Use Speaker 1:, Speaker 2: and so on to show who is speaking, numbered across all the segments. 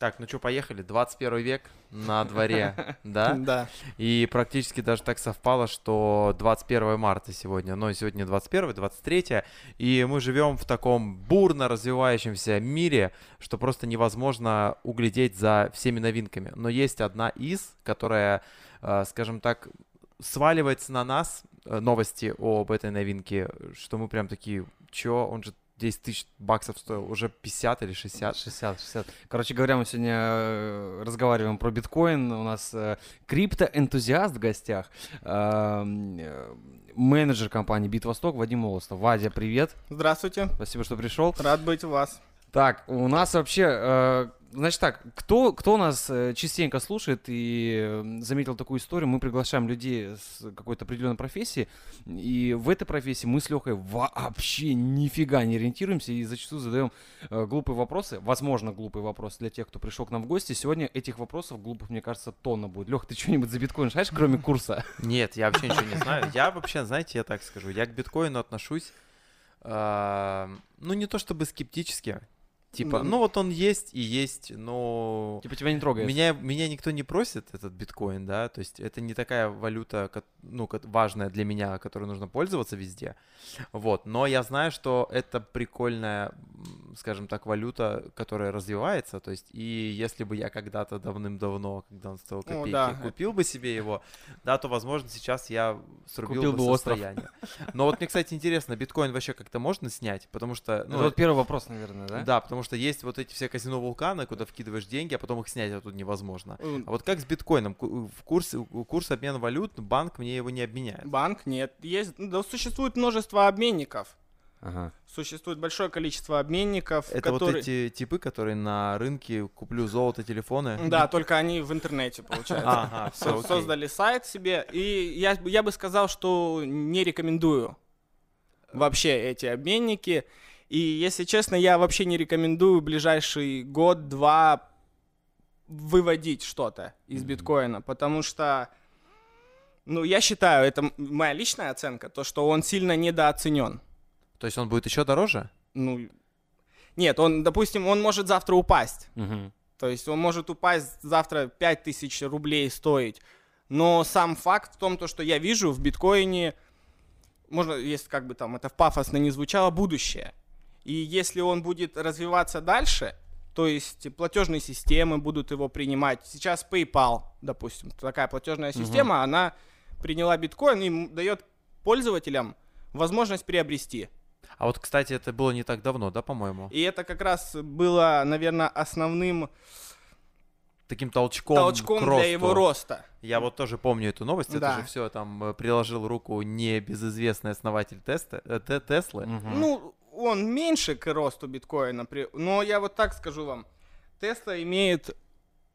Speaker 1: Так, ну что, поехали. 21 век на дворе, да?
Speaker 2: Да.
Speaker 1: И практически даже так совпало, что 21 марта сегодня, но сегодня 21, 23, и мы живем в таком бурно развивающемся мире, что просто невозможно углядеть за всеми новинками. Но есть одна из, которая, э, скажем так, сваливается на нас, э, новости об этой новинке, что мы прям такие, чё, он же 10 тысяч баксов стоил, уже 50 или 60.
Speaker 3: 60, 60. Короче говоря, мы сегодня э, разговариваем про биткоин. У нас э, криптоэнтузиаст в гостях. Э, э, менеджер компании Битвосток Вадим Молостов. Вадя, привет.
Speaker 2: Здравствуйте.
Speaker 3: Спасибо, что пришел.
Speaker 2: Рад быть у вас.
Speaker 3: Так, у нас вообще, значит так, кто, кто нас э, частенько слушает и заметил такую историю, мы приглашаем людей с какой-то определенной профессии, и в этой профессии мы с Лехой вообще нифига не ориентируемся и зачастую задаем э, глупые вопросы, возможно, глупые вопросы для тех, кто пришел к нам в гости. Сегодня этих вопросов глупых, мне кажется, тонна будет. Лех, ты что-нибудь за биткоин знаешь, кроме курса?
Speaker 1: Нет, я вообще ничего не знаю. Я вообще, знаете, я так скажу, я к биткоину отношусь, э, ну, не то чтобы скептически, Типа, ну вот он есть и есть, но...
Speaker 3: Типа тебя не трогает.
Speaker 1: Меня, меня никто не просит, этот биткоин, да, то есть это не такая валюта, ну, важная для меня, которой нужно пользоваться везде, вот, но я знаю, что это прикольная, скажем так, валюта, которая развивается, то есть и если бы я когда-то давным-давно, когда он стоил копейки, О, да. купил бы себе его, да, то, возможно, сейчас я срубил Купил бы состояние. Но вот мне, кстати, интересно, биткоин вообще как-то можно снять, потому что...
Speaker 3: Ну, это вот первый вопрос, наверное, да?
Speaker 1: Да, потому что есть вот эти все казино вулканы, куда вкидываешь деньги, а потом их снять оттуда невозможно. А вот как с биткоином? В курс, курс обмена валют, банк мне его не обменяет.
Speaker 2: Банк нет. Есть, да, существует множество обменников. Ага. Существует большое количество обменников.
Speaker 1: Это которые... вот эти типы, которые на рынке куплю золото, телефоны.
Speaker 2: Да, только они в интернете, получается. Ага, все, Создали сайт себе. И я, я бы сказал, что не рекомендую вообще эти обменники. И, если честно, я вообще не рекомендую ближайший год-два выводить что-то из биткоина, потому что, ну, я считаю, это моя личная оценка, то, что он сильно недооценен.
Speaker 1: То есть он будет еще дороже?
Speaker 2: Ну, нет, он, допустим, он может завтра упасть. Угу. То есть он может упасть завтра 5000 рублей стоить. Но сам факт в том, то, что я вижу в биткоине, можно, если как бы там это пафосно не звучало, будущее. И если он будет развиваться дальше, то есть платежные системы будут его принимать. Сейчас PayPal, допустим, такая платежная система, угу. она приняла биткоин и дает пользователям возможность приобрести.
Speaker 1: А вот, кстати, это было не так давно, да, по-моему?
Speaker 2: И это как раз было, наверное, основным
Speaker 1: таким толчком,
Speaker 2: толчком для его роста.
Speaker 1: Я вот тоже помню эту новость. Да. Это же все там э, приложил руку небезызвестный основатель теста, э, Теслы.
Speaker 2: Угу. Ну, он меньше к росту биткоина, но я вот так скажу вам, Тесла имеет,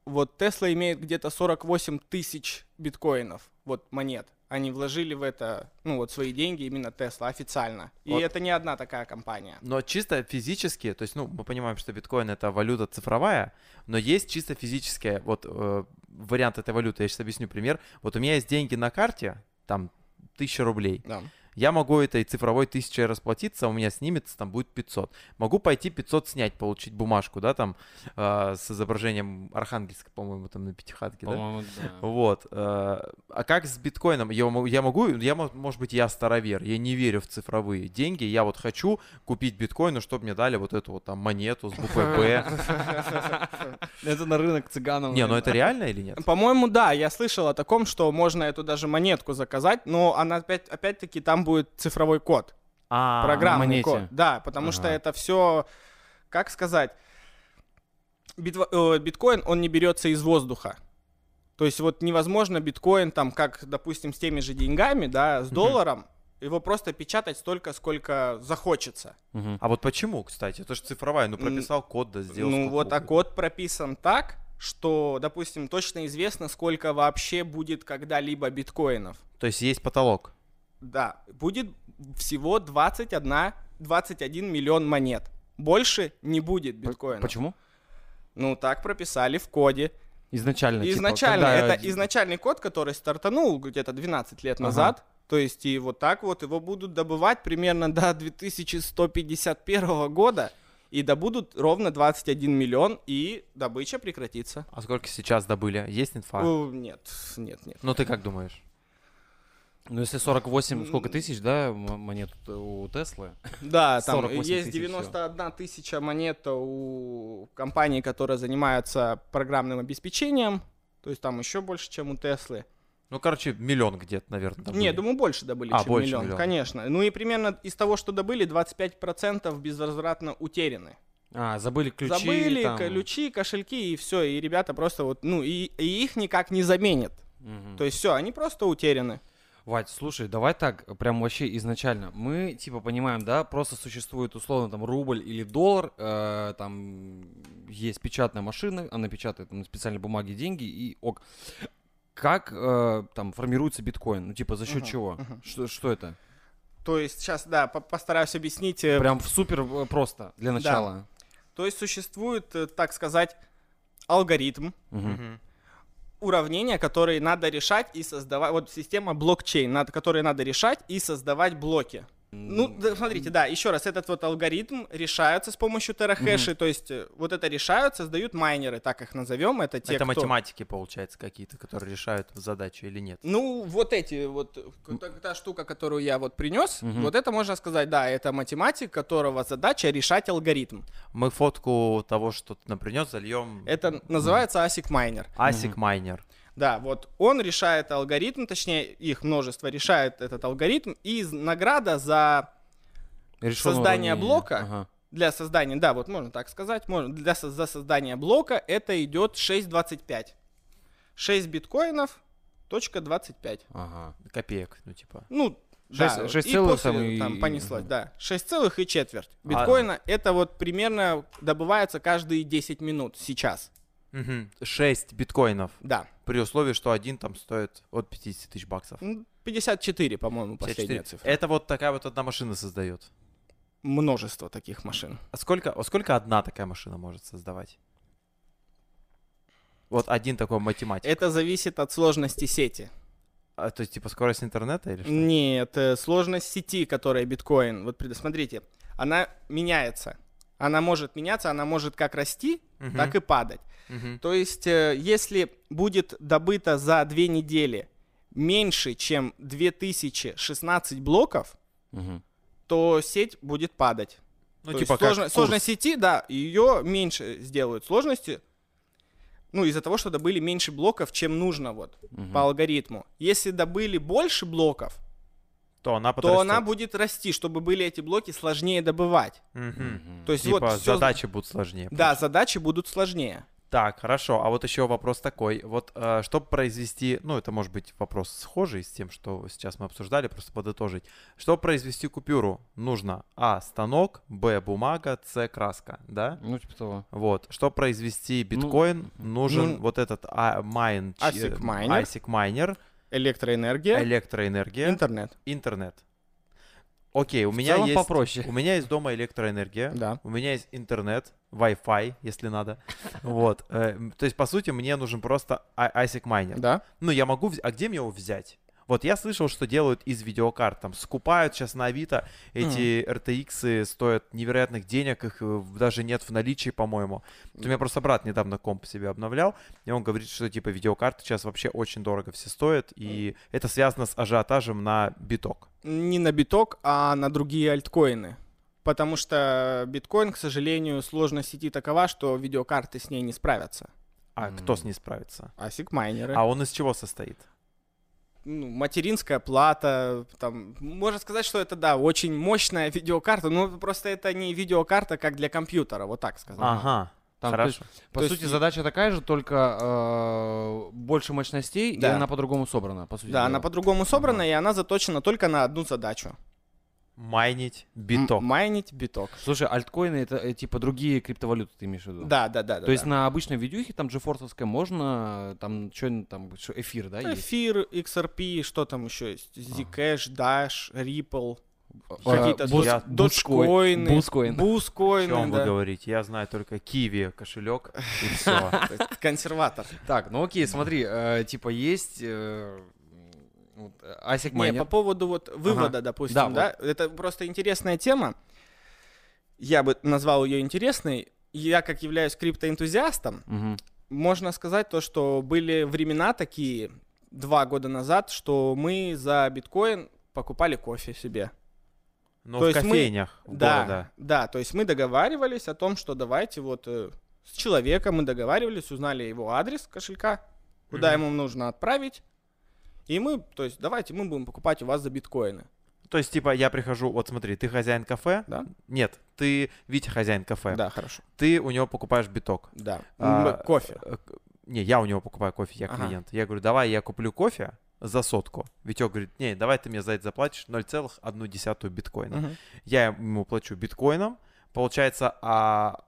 Speaker 2: вот Тесла имеет где-то 48 тысяч биткоинов, вот монет. Они вложили в это, ну вот свои деньги именно Тесла официально. И вот. это не одна такая компания.
Speaker 1: Но чисто физически, то есть, ну, мы понимаем, что биткоин это валюта цифровая, но есть чисто физическая, вот э, вариант этой валюты, я сейчас объясню пример. Вот у меня есть деньги на карте, там, тысяча рублей. Да я могу этой цифровой тысячей расплатиться, у меня снимется, там будет 500. Могу пойти 500 снять, получить бумажку, да, там, э, с изображением Архангельска, по-моему, там на пятихатке, да? да. Вот. Э, а как с биткоином? Я, я могу, я, может быть, я старовер, я не верю в цифровые деньги, я вот хочу купить биткоин, чтобы мне дали вот эту вот там монету с буквой Б.
Speaker 3: Это на рынок цыганов.
Speaker 1: Не, ну это реально или нет?
Speaker 2: По-моему, да, я слышал о таком, что можно эту даже монетку заказать, но она опять, опять-таки там будет цифровой код. А, программный код. Да, потому ага. что это все, как сказать, битва, э, биткоин, он не берется из воздуха. То есть вот невозможно биткоин там, как, допустим, с теми же деньгами, да, с долларом, его просто печатать столько, сколько захочется.
Speaker 1: Угу. А вот почему, кстати? Это же цифровая, ну прописал код, да, сделал.
Speaker 2: Ну вот, а код прописан так, что, допустим, точно известно, сколько вообще будет когда-либо биткоинов.
Speaker 1: То есть есть потолок?
Speaker 2: Да, будет всего 21, 21 миллион монет. Больше не будет биткоина.
Speaker 3: Почему?
Speaker 2: Ну, так прописали в коде.
Speaker 3: Изначально.
Speaker 2: Типа, изначально. Типа, когда... Это изначальный код, который стартанул где-то 12 лет ага. назад. То есть и вот так вот его будут добывать примерно до 2151 года. и добудут ровно 21 миллион, и добыча прекратится.
Speaker 1: А сколько сейчас добыли? Есть инфа?
Speaker 2: Нет, нет, нет.
Speaker 1: Ну ты как думаешь?
Speaker 3: Ну, если 48, сколько тысяч, да, монет у Теслы?
Speaker 2: Да, там
Speaker 3: 48
Speaker 2: есть
Speaker 3: тысяч всего.
Speaker 2: 91 тысяча монет у компании, которая занимается программным обеспечением. То есть там еще больше, чем у Теслы.
Speaker 1: Ну, короче, миллион где-то, наверное.
Speaker 2: Не, думаю, больше добыли,
Speaker 1: А,
Speaker 2: чем
Speaker 1: больше
Speaker 2: миллион,
Speaker 1: миллиона.
Speaker 2: конечно. Ну и примерно из того, что добыли, 25% безвозвратно утеряны.
Speaker 3: А, забыли ключи.
Speaker 2: Забыли
Speaker 3: там.
Speaker 2: ключи, кошельки и все. И ребята просто вот, ну, и, и их никак не заменят.
Speaker 3: Мгм.
Speaker 2: То есть все, они просто утеряны.
Speaker 3: Вать, слушай, давай так, прям вообще изначально. Мы, типа, понимаем, да, просто существует условно там рубль или доллар, э, там есть печатная машина, она печатает на специальной бумаге деньги и ок. Как э, там формируется биткоин? Ну, типа, за счет
Speaker 2: Мгм,
Speaker 3: чего?
Speaker 2: мгм.
Speaker 3: Что, что это?
Speaker 2: То есть сейчас, да, по- постараюсь объяснить. э,
Speaker 3: Прям в супер э, просто для начала.
Speaker 2: То есть существует, э, так сказать, алгоритм,
Speaker 3: Мгм.
Speaker 2: Уравнения, которые надо решать и создавать. Вот система блокчейн, над которой надо решать и создавать блоки. Ну, да, смотрите, да, еще раз, этот вот алгоритм решается с помощью терахэши, то есть э, вот это решают, создают майнеры, так их назовем, это те,
Speaker 1: Это
Speaker 2: кто...
Speaker 1: математики, получается, какие-то, которые решают задачи или нет.
Speaker 2: Ну, вот эти, вот та, та штука, которую я вот принес,
Speaker 3: Мгм.
Speaker 2: вот это можно сказать, да, это математик, которого задача решать алгоритм.
Speaker 1: Мы фотку того, что ты нам принес, зальем
Speaker 2: Это называется ASIC майнер.
Speaker 1: ASIC майнер.
Speaker 2: Да, вот он решает алгоритм, точнее, их множество решает этот алгоритм, и награда за
Speaker 3: Решённое
Speaker 2: создание
Speaker 3: уравнение.
Speaker 2: блока.
Speaker 3: Ага.
Speaker 2: для создания, да, вот можно так сказать, можно, для, за создание блока это идет 6.25. 6 биткоинов, точка 25.
Speaker 3: Ага.
Speaker 1: Копеек, ну типа.
Speaker 2: Ну,
Speaker 3: Шесть-
Speaker 2: да,
Speaker 3: шесть
Speaker 2: и
Speaker 3: целых
Speaker 2: после
Speaker 3: там и-
Speaker 2: там понеслось, да. 6 целых и четверть.
Speaker 1: А.
Speaker 2: Биткоина это вот примерно добывается каждые 10 минут сейчас.
Speaker 1: Мгм. 6 биткоинов.
Speaker 2: Да.
Speaker 1: При условии, что один там стоит от 50 тысяч баксов.
Speaker 2: Ну, 54, по-моему, последняя
Speaker 1: 54.
Speaker 2: цифра.
Speaker 1: Это вот такая вот одна машина создает.
Speaker 2: Множество таких машин.
Speaker 1: А сколько, а сколько одна такая машина может создавать? Вот один такой математик.
Speaker 2: Это зависит от сложности сети.
Speaker 1: А, то есть, типа, скорость интернета или что?
Speaker 2: Нет, э, сложность сети, которая биткоин. Вот пред- смотрите, она меняется. Она может меняться, она может как расти,
Speaker 1: Мгм.
Speaker 2: так и падать.
Speaker 1: Мгм.
Speaker 2: То есть, э, если будет добыто за две недели меньше, чем 2016 блоков,
Speaker 3: Мгм.
Speaker 2: то сеть будет падать.
Speaker 1: Ну,
Speaker 2: То
Speaker 1: типа,
Speaker 2: сложно- сложность сети, да, ее меньше сделают сложности. Ну, из-за того, что добыли меньше блоков, чем нужно вот
Speaker 3: Мгм.
Speaker 2: по алгоритму. Если добыли больше блоков,
Speaker 1: то она
Speaker 2: то она будет расти, чтобы были эти блоки сложнее добывать.
Speaker 1: Мгм.
Speaker 2: То есть
Speaker 1: Типа,
Speaker 2: вот всё-
Speaker 1: задачи будут сложнее.
Speaker 2: Да, задачи будут сложнее.
Speaker 1: Так, хорошо. А вот еще вопрос такой. Вот, э, чтобы произвести, ну, это может быть вопрос схожий с тем, что сейчас мы обсуждали, просто подытожить. Чтобы произвести купюру, нужно А. Станок, Б. Бумага, С. Краска, да?
Speaker 3: Ну, типа того.
Speaker 1: Вот. Чтобы произвести биткоин, нужен
Speaker 2: Ну,
Speaker 1: вот этот а, майн,
Speaker 2: ASIC майнер.
Speaker 1: ASIC майнер,
Speaker 2: Электроэнергия,
Speaker 1: электроэнергия,
Speaker 2: интернет.
Speaker 1: интернет. Окей, у
Speaker 3: В
Speaker 1: меня есть...
Speaker 3: попроще.
Speaker 1: У меня есть дома электроэнергия.
Speaker 2: Да.
Speaker 1: У меня есть интернет, Wi-Fi, если надо. Вот. э, То есть, по сути, мне нужен просто а- ASIC майнер.
Speaker 2: Да.
Speaker 1: Ну, я могу... А где мне его взять? Вот я слышал, что делают из видеокарт, там, скупают сейчас на Авито, эти RTX стоят невероятных денег, их э, даже нет в наличии, по-моему. Вот У меня просто брат недавно комп себе обновлял, и он говорит, что, типа, видеокарты сейчас вообще очень дорого все стоят, и это связано с ажиотажем на биток.
Speaker 2: Не на биток, а на другие альткоины. Потому что биткоин, к сожалению, сложность сети такова, что видеокарты с ней не справятся.
Speaker 1: А кто с ней справится?
Speaker 2: ASIC майнеры.
Speaker 1: А он из чего состоит?
Speaker 2: Ну, материнская плата, там, можно сказать, что это, да, очень мощная видеокарта, но просто это не видеокарта, как для компьютера, вот так сказать.
Speaker 1: Ага.
Speaker 3: Там, то
Speaker 1: Хорошо.
Speaker 3: есть, по
Speaker 2: То
Speaker 3: сути,
Speaker 2: есть-
Speaker 3: задача такая же, только э, больше мощностей, и
Speaker 2: Да.
Speaker 3: она по-другому собрана, по сути.
Speaker 2: Да,
Speaker 3: дела.
Speaker 2: она по-другому собрана, и она заточена только на одну задачу.
Speaker 1: Майнить биток.
Speaker 2: М- майнить биток.
Speaker 3: Слушай, альткоины это э, типа другие криптовалюты, ты имеешь в виду?
Speaker 2: Да, да, да. да,
Speaker 3: То есть
Speaker 2: да.
Speaker 3: на обычной видюхе, там GeForce можно, там что там, что, эфир, да, есть?
Speaker 2: Эфир, XRP, что там еще есть? Zcash, Dash, Ripple,
Speaker 3: А,
Speaker 2: какие-то
Speaker 1: я-
Speaker 2: доджкоины,
Speaker 3: Бускоин.
Speaker 1: О
Speaker 2: бускоины,
Speaker 1: чем вы
Speaker 2: да.
Speaker 1: говорите? Я знаю только Киви кошелек и все.
Speaker 2: Консерватор.
Speaker 3: Так, ну окей, смотри, э, типа есть э, вот, э, ASIC
Speaker 2: Не, по поводу вот вывода, допустим,
Speaker 3: Да,
Speaker 2: да, это просто интересная тема. я бы назвал ее интересной. Я, как являюсь криптоэнтузиастом,
Speaker 3: Мгм.
Speaker 2: можно сказать то, что были времена такие, два года назад, что мы за биткоин покупали кофе себе.
Speaker 1: Но
Speaker 2: То
Speaker 1: в
Speaker 2: есть мы-
Speaker 1: кофейнях
Speaker 2: Да,
Speaker 1: города.
Speaker 2: да, то есть мы договаривались о том, что давайте вот э, с человеком мы договаривались, узнали его адрес кошелька, куда
Speaker 1: Мгм.
Speaker 2: ему нужно отправить, и мы, то есть давайте мы будем покупать у вас за биткоины.
Speaker 1: То есть, типа, я прихожу, вот смотри, ты хозяин кафе?
Speaker 2: Да?
Speaker 1: Нет, ты Витя хозяин кафе.
Speaker 2: Да, хорошо.
Speaker 1: Ты у него покупаешь биток.
Speaker 2: Да.
Speaker 1: А,
Speaker 2: кофе.
Speaker 1: Э, Не, я у него покупаю кофе, я
Speaker 2: Ага.
Speaker 1: клиент. Я говорю, давай я куплю кофе за сотку. Витек говорит, не, давай ты мне за это заплатишь 0,1 биткоина.
Speaker 2: Мгм.
Speaker 1: Я ему плачу биткоином, получается, а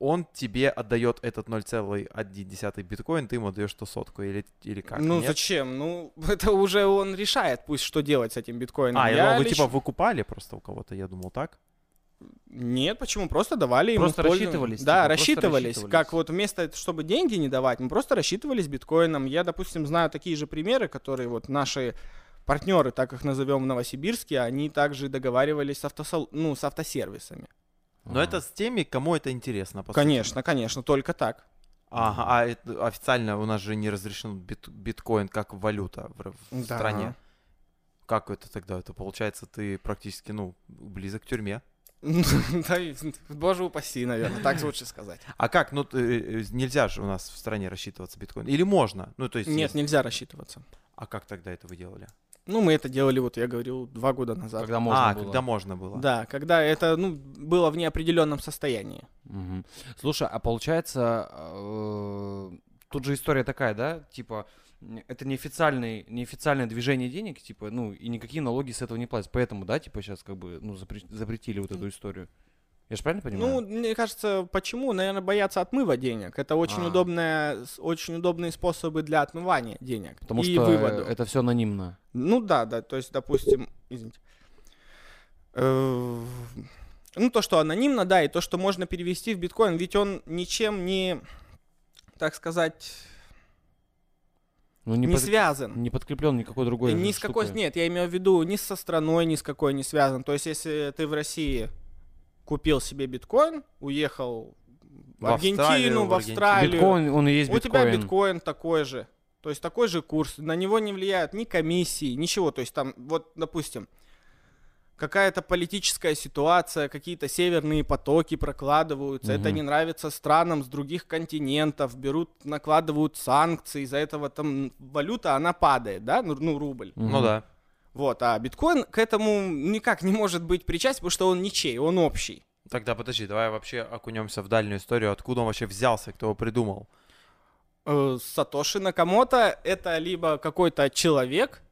Speaker 1: он тебе отдает этот 0,1 биткоин, ты ему отдаешь ту сотку или, или как?
Speaker 2: ну
Speaker 1: нет?
Speaker 2: зачем? Ну это уже он решает, пусть что делать с этим биткоином.
Speaker 1: А, я, думал, вы
Speaker 2: лично-
Speaker 1: типа выкупали просто у кого-то, я думал так.
Speaker 2: Нет, почему? Просто давали ему
Speaker 3: Просто
Speaker 2: пользу-
Speaker 3: рассчитывались,
Speaker 2: Да,
Speaker 3: типа, просто
Speaker 2: рассчитывались.
Speaker 3: рассчитывались.
Speaker 2: Как вот вместо, чтобы деньги не давать, мы просто рассчитывались биткоином. Я, допустим, знаю такие же примеры, которые вот наши партнеры, так их назовем в Новосибирске, они также договаривались с, автосал... ну, с автосервисами.
Speaker 1: Но это с теми, кому это интересно, по сути.
Speaker 2: Конечно, конечно, только так.
Speaker 1: Ага, а это официально у нас же не разрешен бит- биткоин как валюта в, в
Speaker 2: Да.
Speaker 1: стране. Как это тогда? Это получается, ты практически, ну, близок к тюрьме.
Speaker 2: Да, Боже упаси, наверное, так лучше сказать.
Speaker 1: А как? Ну, ты, э, нельзя же у нас в стране рассчитываться биткоин. Или можно? Ну, то есть...
Speaker 2: Нет, нельзя рассчитываться.
Speaker 1: А как тогда это вы делали?
Speaker 2: Ну, мы это делали, вот я говорил, два года назад.
Speaker 3: Когда можно
Speaker 1: а,
Speaker 3: было.
Speaker 1: когда можно было.
Speaker 2: Да, когда это, ну, было в неопределенном состоянии.
Speaker 3: Мгм. Слушай, а получается, э, тут же история такая, да, типа, это неофициальный, неофициальное движение денег, типа, ну, и никакие налоги с этого не платят. Поэтому, да, типа, сейчас как бы, ну, запре- запретили вот эту историю. Я же правильно понимаю?
Speaker 2: Ну, мне кажется, почему? Наверное, боятся отмыва денег. Это очень
Speaker 3: А.
Speaker 2: удобная, с- очень удобные способы для отмывания денег
Speaker 3: Потому
Speaker 2: и
Speaker 3: что
Speaker 2: вывода.
Speaker 3: это все анонимно.
Speaker 2: Ну да, да, то есть, допустим, извините. Э, Ну, то, что анонимно, да, и то, что можно перевести в биткоин, ведь он ничем не, так сказать,
Speaker 3: Ну,
Speaker 2: не,
Speaker 3: не, под-
Speaker 2: связан.
Speaker 3: не подкреплен никакой другой
Speaker 2: ни с какой,
Speaker 3: штукой.
Speaker 2: нет, я имею в виду, ни со страной, ни с какой не связан. То есть, если ты в России купил себе биткоин, уехал в,
Speaker 1: В Австралию,
Speaker 2: Аргентину,
Speaker 1: в.
Speaker 2: Австралию,
Speaker 3: Биткоин, он и есть
Speaker 2: у
Speaker 3: биткоин.
Speaker 2: тебя биткоин такой же. То есть такой же курс. На него не влияют ни комиссии, ничего. То есть там, вот, допустим, какая-то политическая ситуация, какие-то северные потоки прокладываются. Это
Speaker 3: Мгм.
Speaker 2: не нравится странам с других континентов. Берут, накладывают санкции. Из-за этого там валюта, она падает, да? Ну, ну, рубль.
Speaker 1: Ну да.
Speaker 2: Вот, а биткоин к этому никак не может быть причастен, потому что он ничей, он общий.
Speaker 1: Тогда подожди, давай вообще окунемся в дальнюю историю. Откуда он вообще взялся, кто его придумал?
Speaker 2: Э, Сатоши Накамото это либо какой-то человек,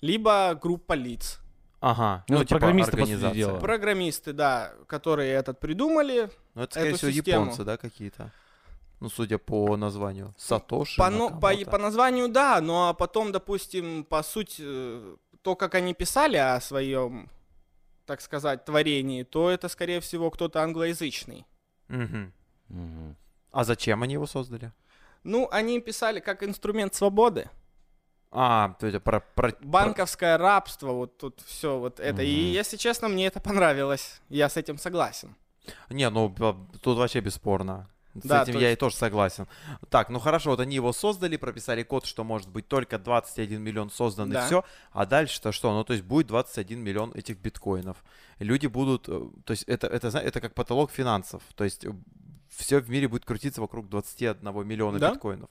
Speaker 2: либо группа лиц.
Speaker 1: Ага.
Speaker 3: Ну, это программисты, по.
Speaker 2: Программисты, да, которые этот придумали.
Speaker 1: Ну, это, скорее
Speaker 2: эту
Speaker 1: всего,
Speaker 2: систему.
Speaker 1: японцы, да, какие-то? Ну, судя по названию. Сатоши
Speaker 2: По, но- по, по названию, да, но потом, допустим, по сути, э, то, как они писали о своем, так сказать, творении, то это, скорее всего, кто-то англоязычный.
Speaker 1: Мгм.
Speaker 3: Мгм.
Speaker 1: А зачем они его создали?
Speaker 2: Ну, они писали как инструмент свободы.
Speaker 1: А, то есть про, про-
Speaker 2: Банковское рабство, вот тут все вот это. И,
Speaker 3: Мгм.
Speaker 2: если честно, мне это понравилось. Я с этим согласен.
Speaker 1: про- Не, ну тут вообще бесспорно. С
Speaker 2: Да,
Speaker 1: этим
Speaker 2: то
Speaker 1: я
Speaker 2: есть-
Speaker 1: и тоже согласен. Так, ну хорошо, вот они его создали, прописали код, что может быть только 21 миллион создан и
Speaker 2: Да.
Speaker 1: все. А дальше-то что? Ну, то есть будет 21 миллион этих биткоинов. Люди будут... э, То есть это, это, это как потолок финансов. То есть все в мире будет крутиться вокруг 21 миллиона
Speaker 2: Да.
Speaker 1: биткоинов.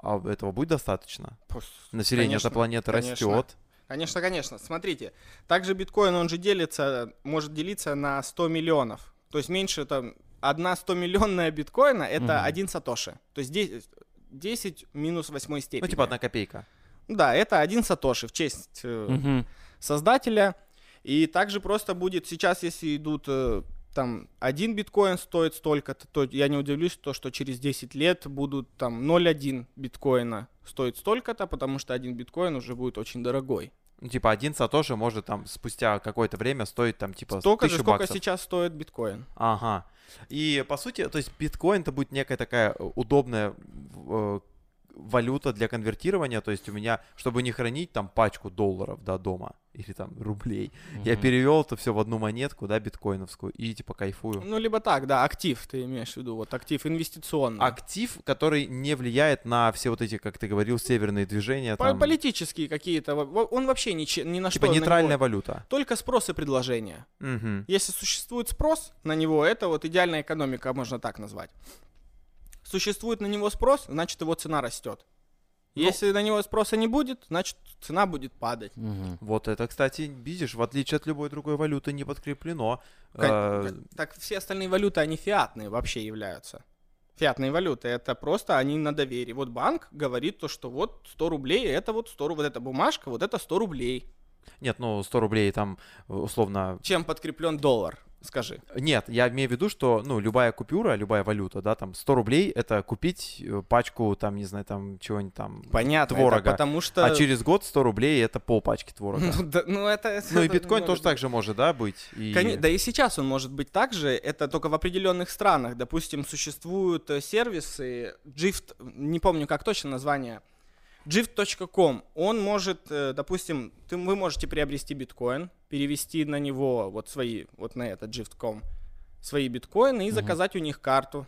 Speaker 1: А этого будет достаточно?
Speaker 2: Пус-
Speaker 1: Население
Speaker 2: конечно,
Speaker 1: этой планеты
Speaker 2: конечно.
Speaker 1: растет.
Speaker 2: Конечно, конечно. Смотрите, также биткоин, он же делится, может делиться на 100 миллионов. То есть меньше там, одна 100 миллионная биткоина, это один сатоши. То есть 10, 10 минус 8 степени.
Speaker 1: Ну, типа одна копейка.
Speaker 2: Да, это один сатоши в честь
Speaker 3: Мгм.
Speaker 2: создателя. И также просто будет сейчас, если идут э, там один биткоин стоит столько-то, то я не удивлюсь, то, что через 10 лет будут там 0,1 биткоина стоит столько-то, потому что один биткоин уже будет очень дорогой.
Speaker 1: Ну, типа один сатоши может там спустя какое-то время стоить там типа
Speaker 2: Столько же, сколько
Speaker 1: баксов.
Speaker 2: сейчас стоит биткоин.
Speaker 1: Ага. И по сути, то есть биткоин это будет некая такая э, удобная э, валюта для конвертирования. То есть у меня, чтобы не хранить там пачку долларов да, дома или там рублей. Я перевел это все в одну монетку, да, биткоиновскую, и типа кайфую.
Speaker 2: Ну, либо так, да, актив ты имеешь в виду, вот актив инвестиционный.
Speaker 1: Актив, который не влияет на все вот эти, как ты говорил, северные движения.
Speaker 2: По-
Speaker 1: Там,
Speaker 2: Политические какие-то, он вообще ни, ни на
Speaker 1: типа
Speaker 2: что на
Speaker 1: нейтральная
Speaker 2: него-
Speaker 1: валюта.
Speaker 2: Только спрос и предложение.
Speaker 1: Мгм.
Speaker 2: Если существует спрос на него, это вот идеальная экономика, можно так назвать. Существует на него спрос, значит его цена растет.
Speaker 1: Ну-
Speaker 2: Если на него спроса не будет, значит цена будет падать.
Speaker 1: Вот это, кстати, видишь, в отличие от любой другой валюты, не подкреплено.
Speaker 2: Ка-
Speaker 1: Э,
Speaker 2: Так все остальные валюты, они фиатные вообще являются. Фиатные валюты, это просто они на доверии. Вот банк говорит то, что вот 100 рублей, это вот 100 рублей, вот эта бумажка, вот это 100 рублей.
Speaker 1: Нет, ну 100 рублей там условно...
Speaker 2: Чем подкреплен доллар, скажи.
Speaker 1: Нет, я имею в виду, что, ну, любая купюра, любая валюта, да, там 100 рублей это купить э, пачку, там, не знаю, там, чего-нибудь там...
Speaker 2: Понятно,
Speaker 1: Творога.
Speaker 2: потому что...
Speaker 1: А через год 100 рублей это полпачки творога.
Speaker 2: Ну, да, ну, это...
Speaker 1: Ну и биткоин тоже так же может, да, быть? И...
Speaker 2: Коне- Да и сейчас он может быть так же, это только в определенных странах. Допустим, существуют э, сервисы, Gift, не помню как точно название, Gift.com, он может, э, допустим, ты, вы можете приобрести биткоин, перевести на него вот свои, вот на этот Gift.com, свои биткоины и
Speaker 3: Мгм.
Speaker 2: заказать у них карту.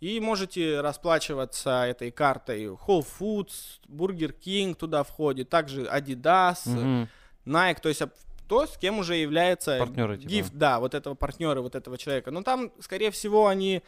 Speaker 2: И можете расплачиваться этой картой Whole Foods, Burger King туда входит, также Adidas,
Speaker 3: Мгм.
Speaker 2: Nike, то есть то, с кем уже является
Speaker 3: Партнеры, типа.
Speaker 2: гифт, да, вот этого партнера, вот этого человека. Но там, скорее всего, они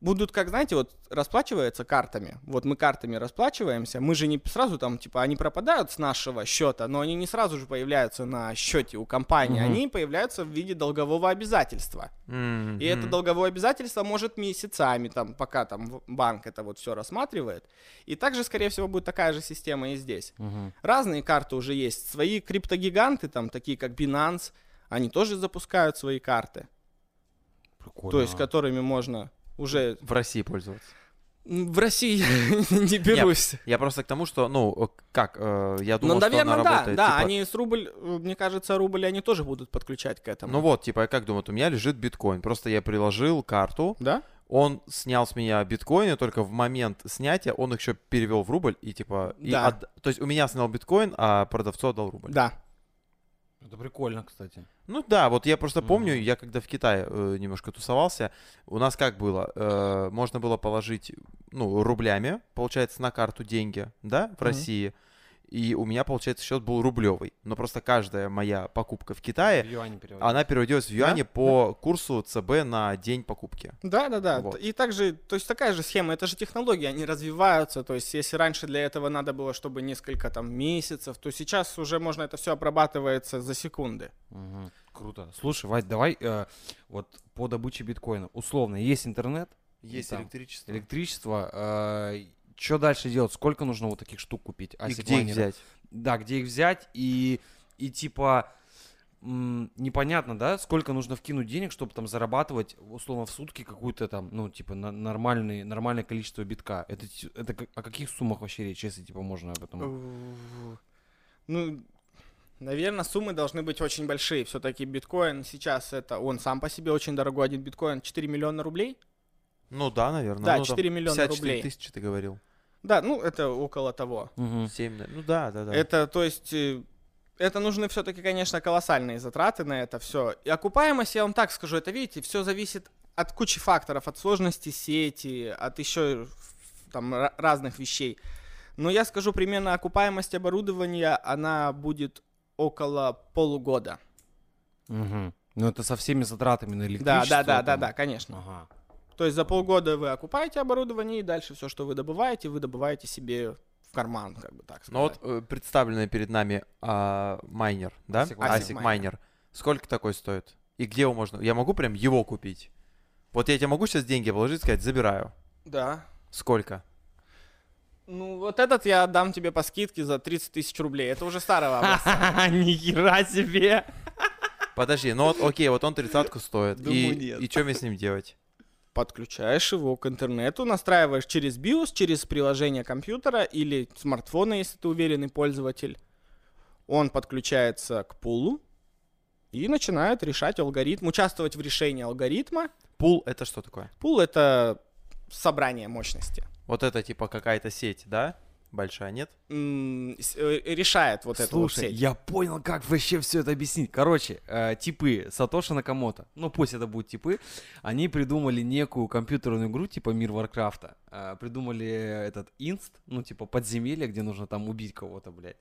Speaker 2: будут, как, знаете, вот расплачиваются картами. Вот мы картами расплачиваемся, мы же не сразу там, типа, они пропадают с нашего счета, но они не сразу же появляются на счете у компании,
Speaker 3: Мгм.
Speaker 2: они появляются в виде долгового обязательства.
Speaker 1: Мгм.
Speaker 2: И это долговое обязательство может месяцами, там, пока там банк это вот все рассматривает. И также, скорее всего, будет такая же система и здесь.
Speaker 3: Мгм.
Speaker 2: Разные карты уже есть. Свои криптогиганты, там, такие как Binance, они тоже запускают свои карты.
Speaker 3: Прикольно.
Speaker 2: То есть, которыми можно уже...
Speaker 1: В России пользоваться.
Speaker 2: В России не берусь.
Speaker 1: Я просто к тому, что, ну, э, как, э, я думал,
Speaker 2: Ну,
Speaker 1: что
Speaker 2: наверное,
Speaker 1: она
Speaker 2: да,
Speaker 1: работает,
Speaker 2: да,
Speaker 1: типа,
Speaker 2: они с рубль, э, мне кажется, рубль они тоже будут подключать к этому.
Speaker 1: Ну вот, типа, я как думаю, у меня лежит биткоин, просто я приложил карту,
Speaker 2: Да?
Speaker 1: он снял с меня биткоины, только в момент снятия он их еще перевел в рубль и типа... и
Speaker 2: Да.
Speaker 1: отд- То есть у меня снял биткоин, а продавцу отдал рубль.
Speaker 2: Да.
Speaker 3: Это прикольно, кстати.
Speaker 1: Ну да, вот я просто помню,
Speaker 3: Мгм.
Speaker 1: я когда в Китае э, немножко тусовался, у нас как было, э, можно было положить, ну, рублями, получается, на карту деньги, да, в
Speaker 2: Мгм.
Speaker 1: России, и у меня, получается, счет был рублевый, но просто каждая моя покупка в Китае,
Speaker 3: В
Speaker 1: она переводилась в юане по курсу ЦБ на день покупки.
Speaker 2: Да, да, да.
Speaker 1: Вот.
Speaker 2: И также, то есть такая же схема, это же технологии, они развиваются. То есть, если раньше для этого надо было, чтобы несколько там месяцев, то сейчас уже можно это все обрабатывается за секунды.
Speaker 3: Мгм. Круто. Слушай, Вать, давай э, вот по добыче биткоина. Условно, есть интернет,
Speaker 1: Есть
Speaker 3: Там
Speaker 1: электричество.
Speaker 3: электричество. Что дальше делать? Сколько нужно вот таких штук купить?
Speaker 1: И
Speaker 3: ASIC
Speaker 1: где их взять?
Speaker 3: Да, где их взять и, и типа м, непонятно, да, сколько нужно вкинуть денег, чтобы там зарабатывать условно в сутки какую-то там, ну, типа, на, нормальный, нормальное количество битка. Это, это о каких суммах вообще речь, если, типа, можно об этом?
Speaker 2: Ну, наверное, суммы должны быть очень большие. Все-таки биткоин сейчас это, он сам по себе очень дорогой, один биткоин 4 миллиона рублей.
Speaker 1: Ну да, наверное.
Speaker 2: Да,
Speaker 1: ну, там
Speaker 2: 4 миллиона
Speaker 1: 54
Speaker 2: рублей.
Speaker 1: тысячи ты говорил.
Speaker 2: Да, ну это около того.
Speaker 3: Мгм.
Speaker 1: 7, ну да, да, да.
Speaker 2: Это, то есть, э, это нужны все-таки, конечно, колоссальные затраты на это все. И окупаемость, я вам так скажу, это, видите, все зависит от кучи факторов, от сложности сети, от еще там ра- разных вещей. Но я скажу примерно, окупаемость оборудования, она будет около полугода.
Speaker 3: Мгм. Ну, это со всеми затратами на
Speaker 2: Да,
Speaker 3: электричество.
Speaker 2: да, да, да,
Speaker 3: там.
Speaker 2: да, конечно.
Speaker 3: Ага.
Speaker 2: То есть за полгода вы окупаете оборудование, и дальше все, что вы добываете, вы добываете себе в карман, как бы так сказать.
Speaker 1: Ну вот э, представленный перед нами а, майнер, да?
Speaker 3: ASIC майнер.
Speaker 1: Сколько такой стоит? И где его можно? Я могу прям его купить? Вот я тебе могу сейчас деньги положить, сказать, забираю.
Speaker 2: Да.
Speaker 1: Сколько?
Speaker 2: Ну, вот этот я отдам тебе по скидке за 30 тысяч рублей. Это уже старого образца.
Speaker 3: Нихера себе!
Speaker 1: Подожди, ну вот окей, вот он тридцатку стоит.
Speaker 3: Думаю,
Speaker 1: и,
Speaker 3: нет.
Speaker 1: и что мне с ним делать?
Speaker 2: Подключаешь его к интернету, настраиваешь через BIOS, через приложение компьютера или смартфона, если ты уверенный пользователь. Он подключается к пулу и начинает решать алгоритм, участвовать в решении алгоритма.
Speaker 1: Пул это что такое?
Speaker 2: Пул — это собрание мощности.
Speaker 1: Вот это типа какая-то сеть, да? Большая, нет?
Speaker 2: э, решает вот эту вот
Speaker 3: Слушай,
Speaker 2: сеть.
Speaker 3: я понял, как вообще все это объяснить. Короче, э, типы Сатоши Накамото, ну пусть это будут типы, они придумали некую компьютерную игру типа Мир Варкрафта. Э, придумали этот инст, ну типа подземелье, где нужно там убить кого-то, блядь.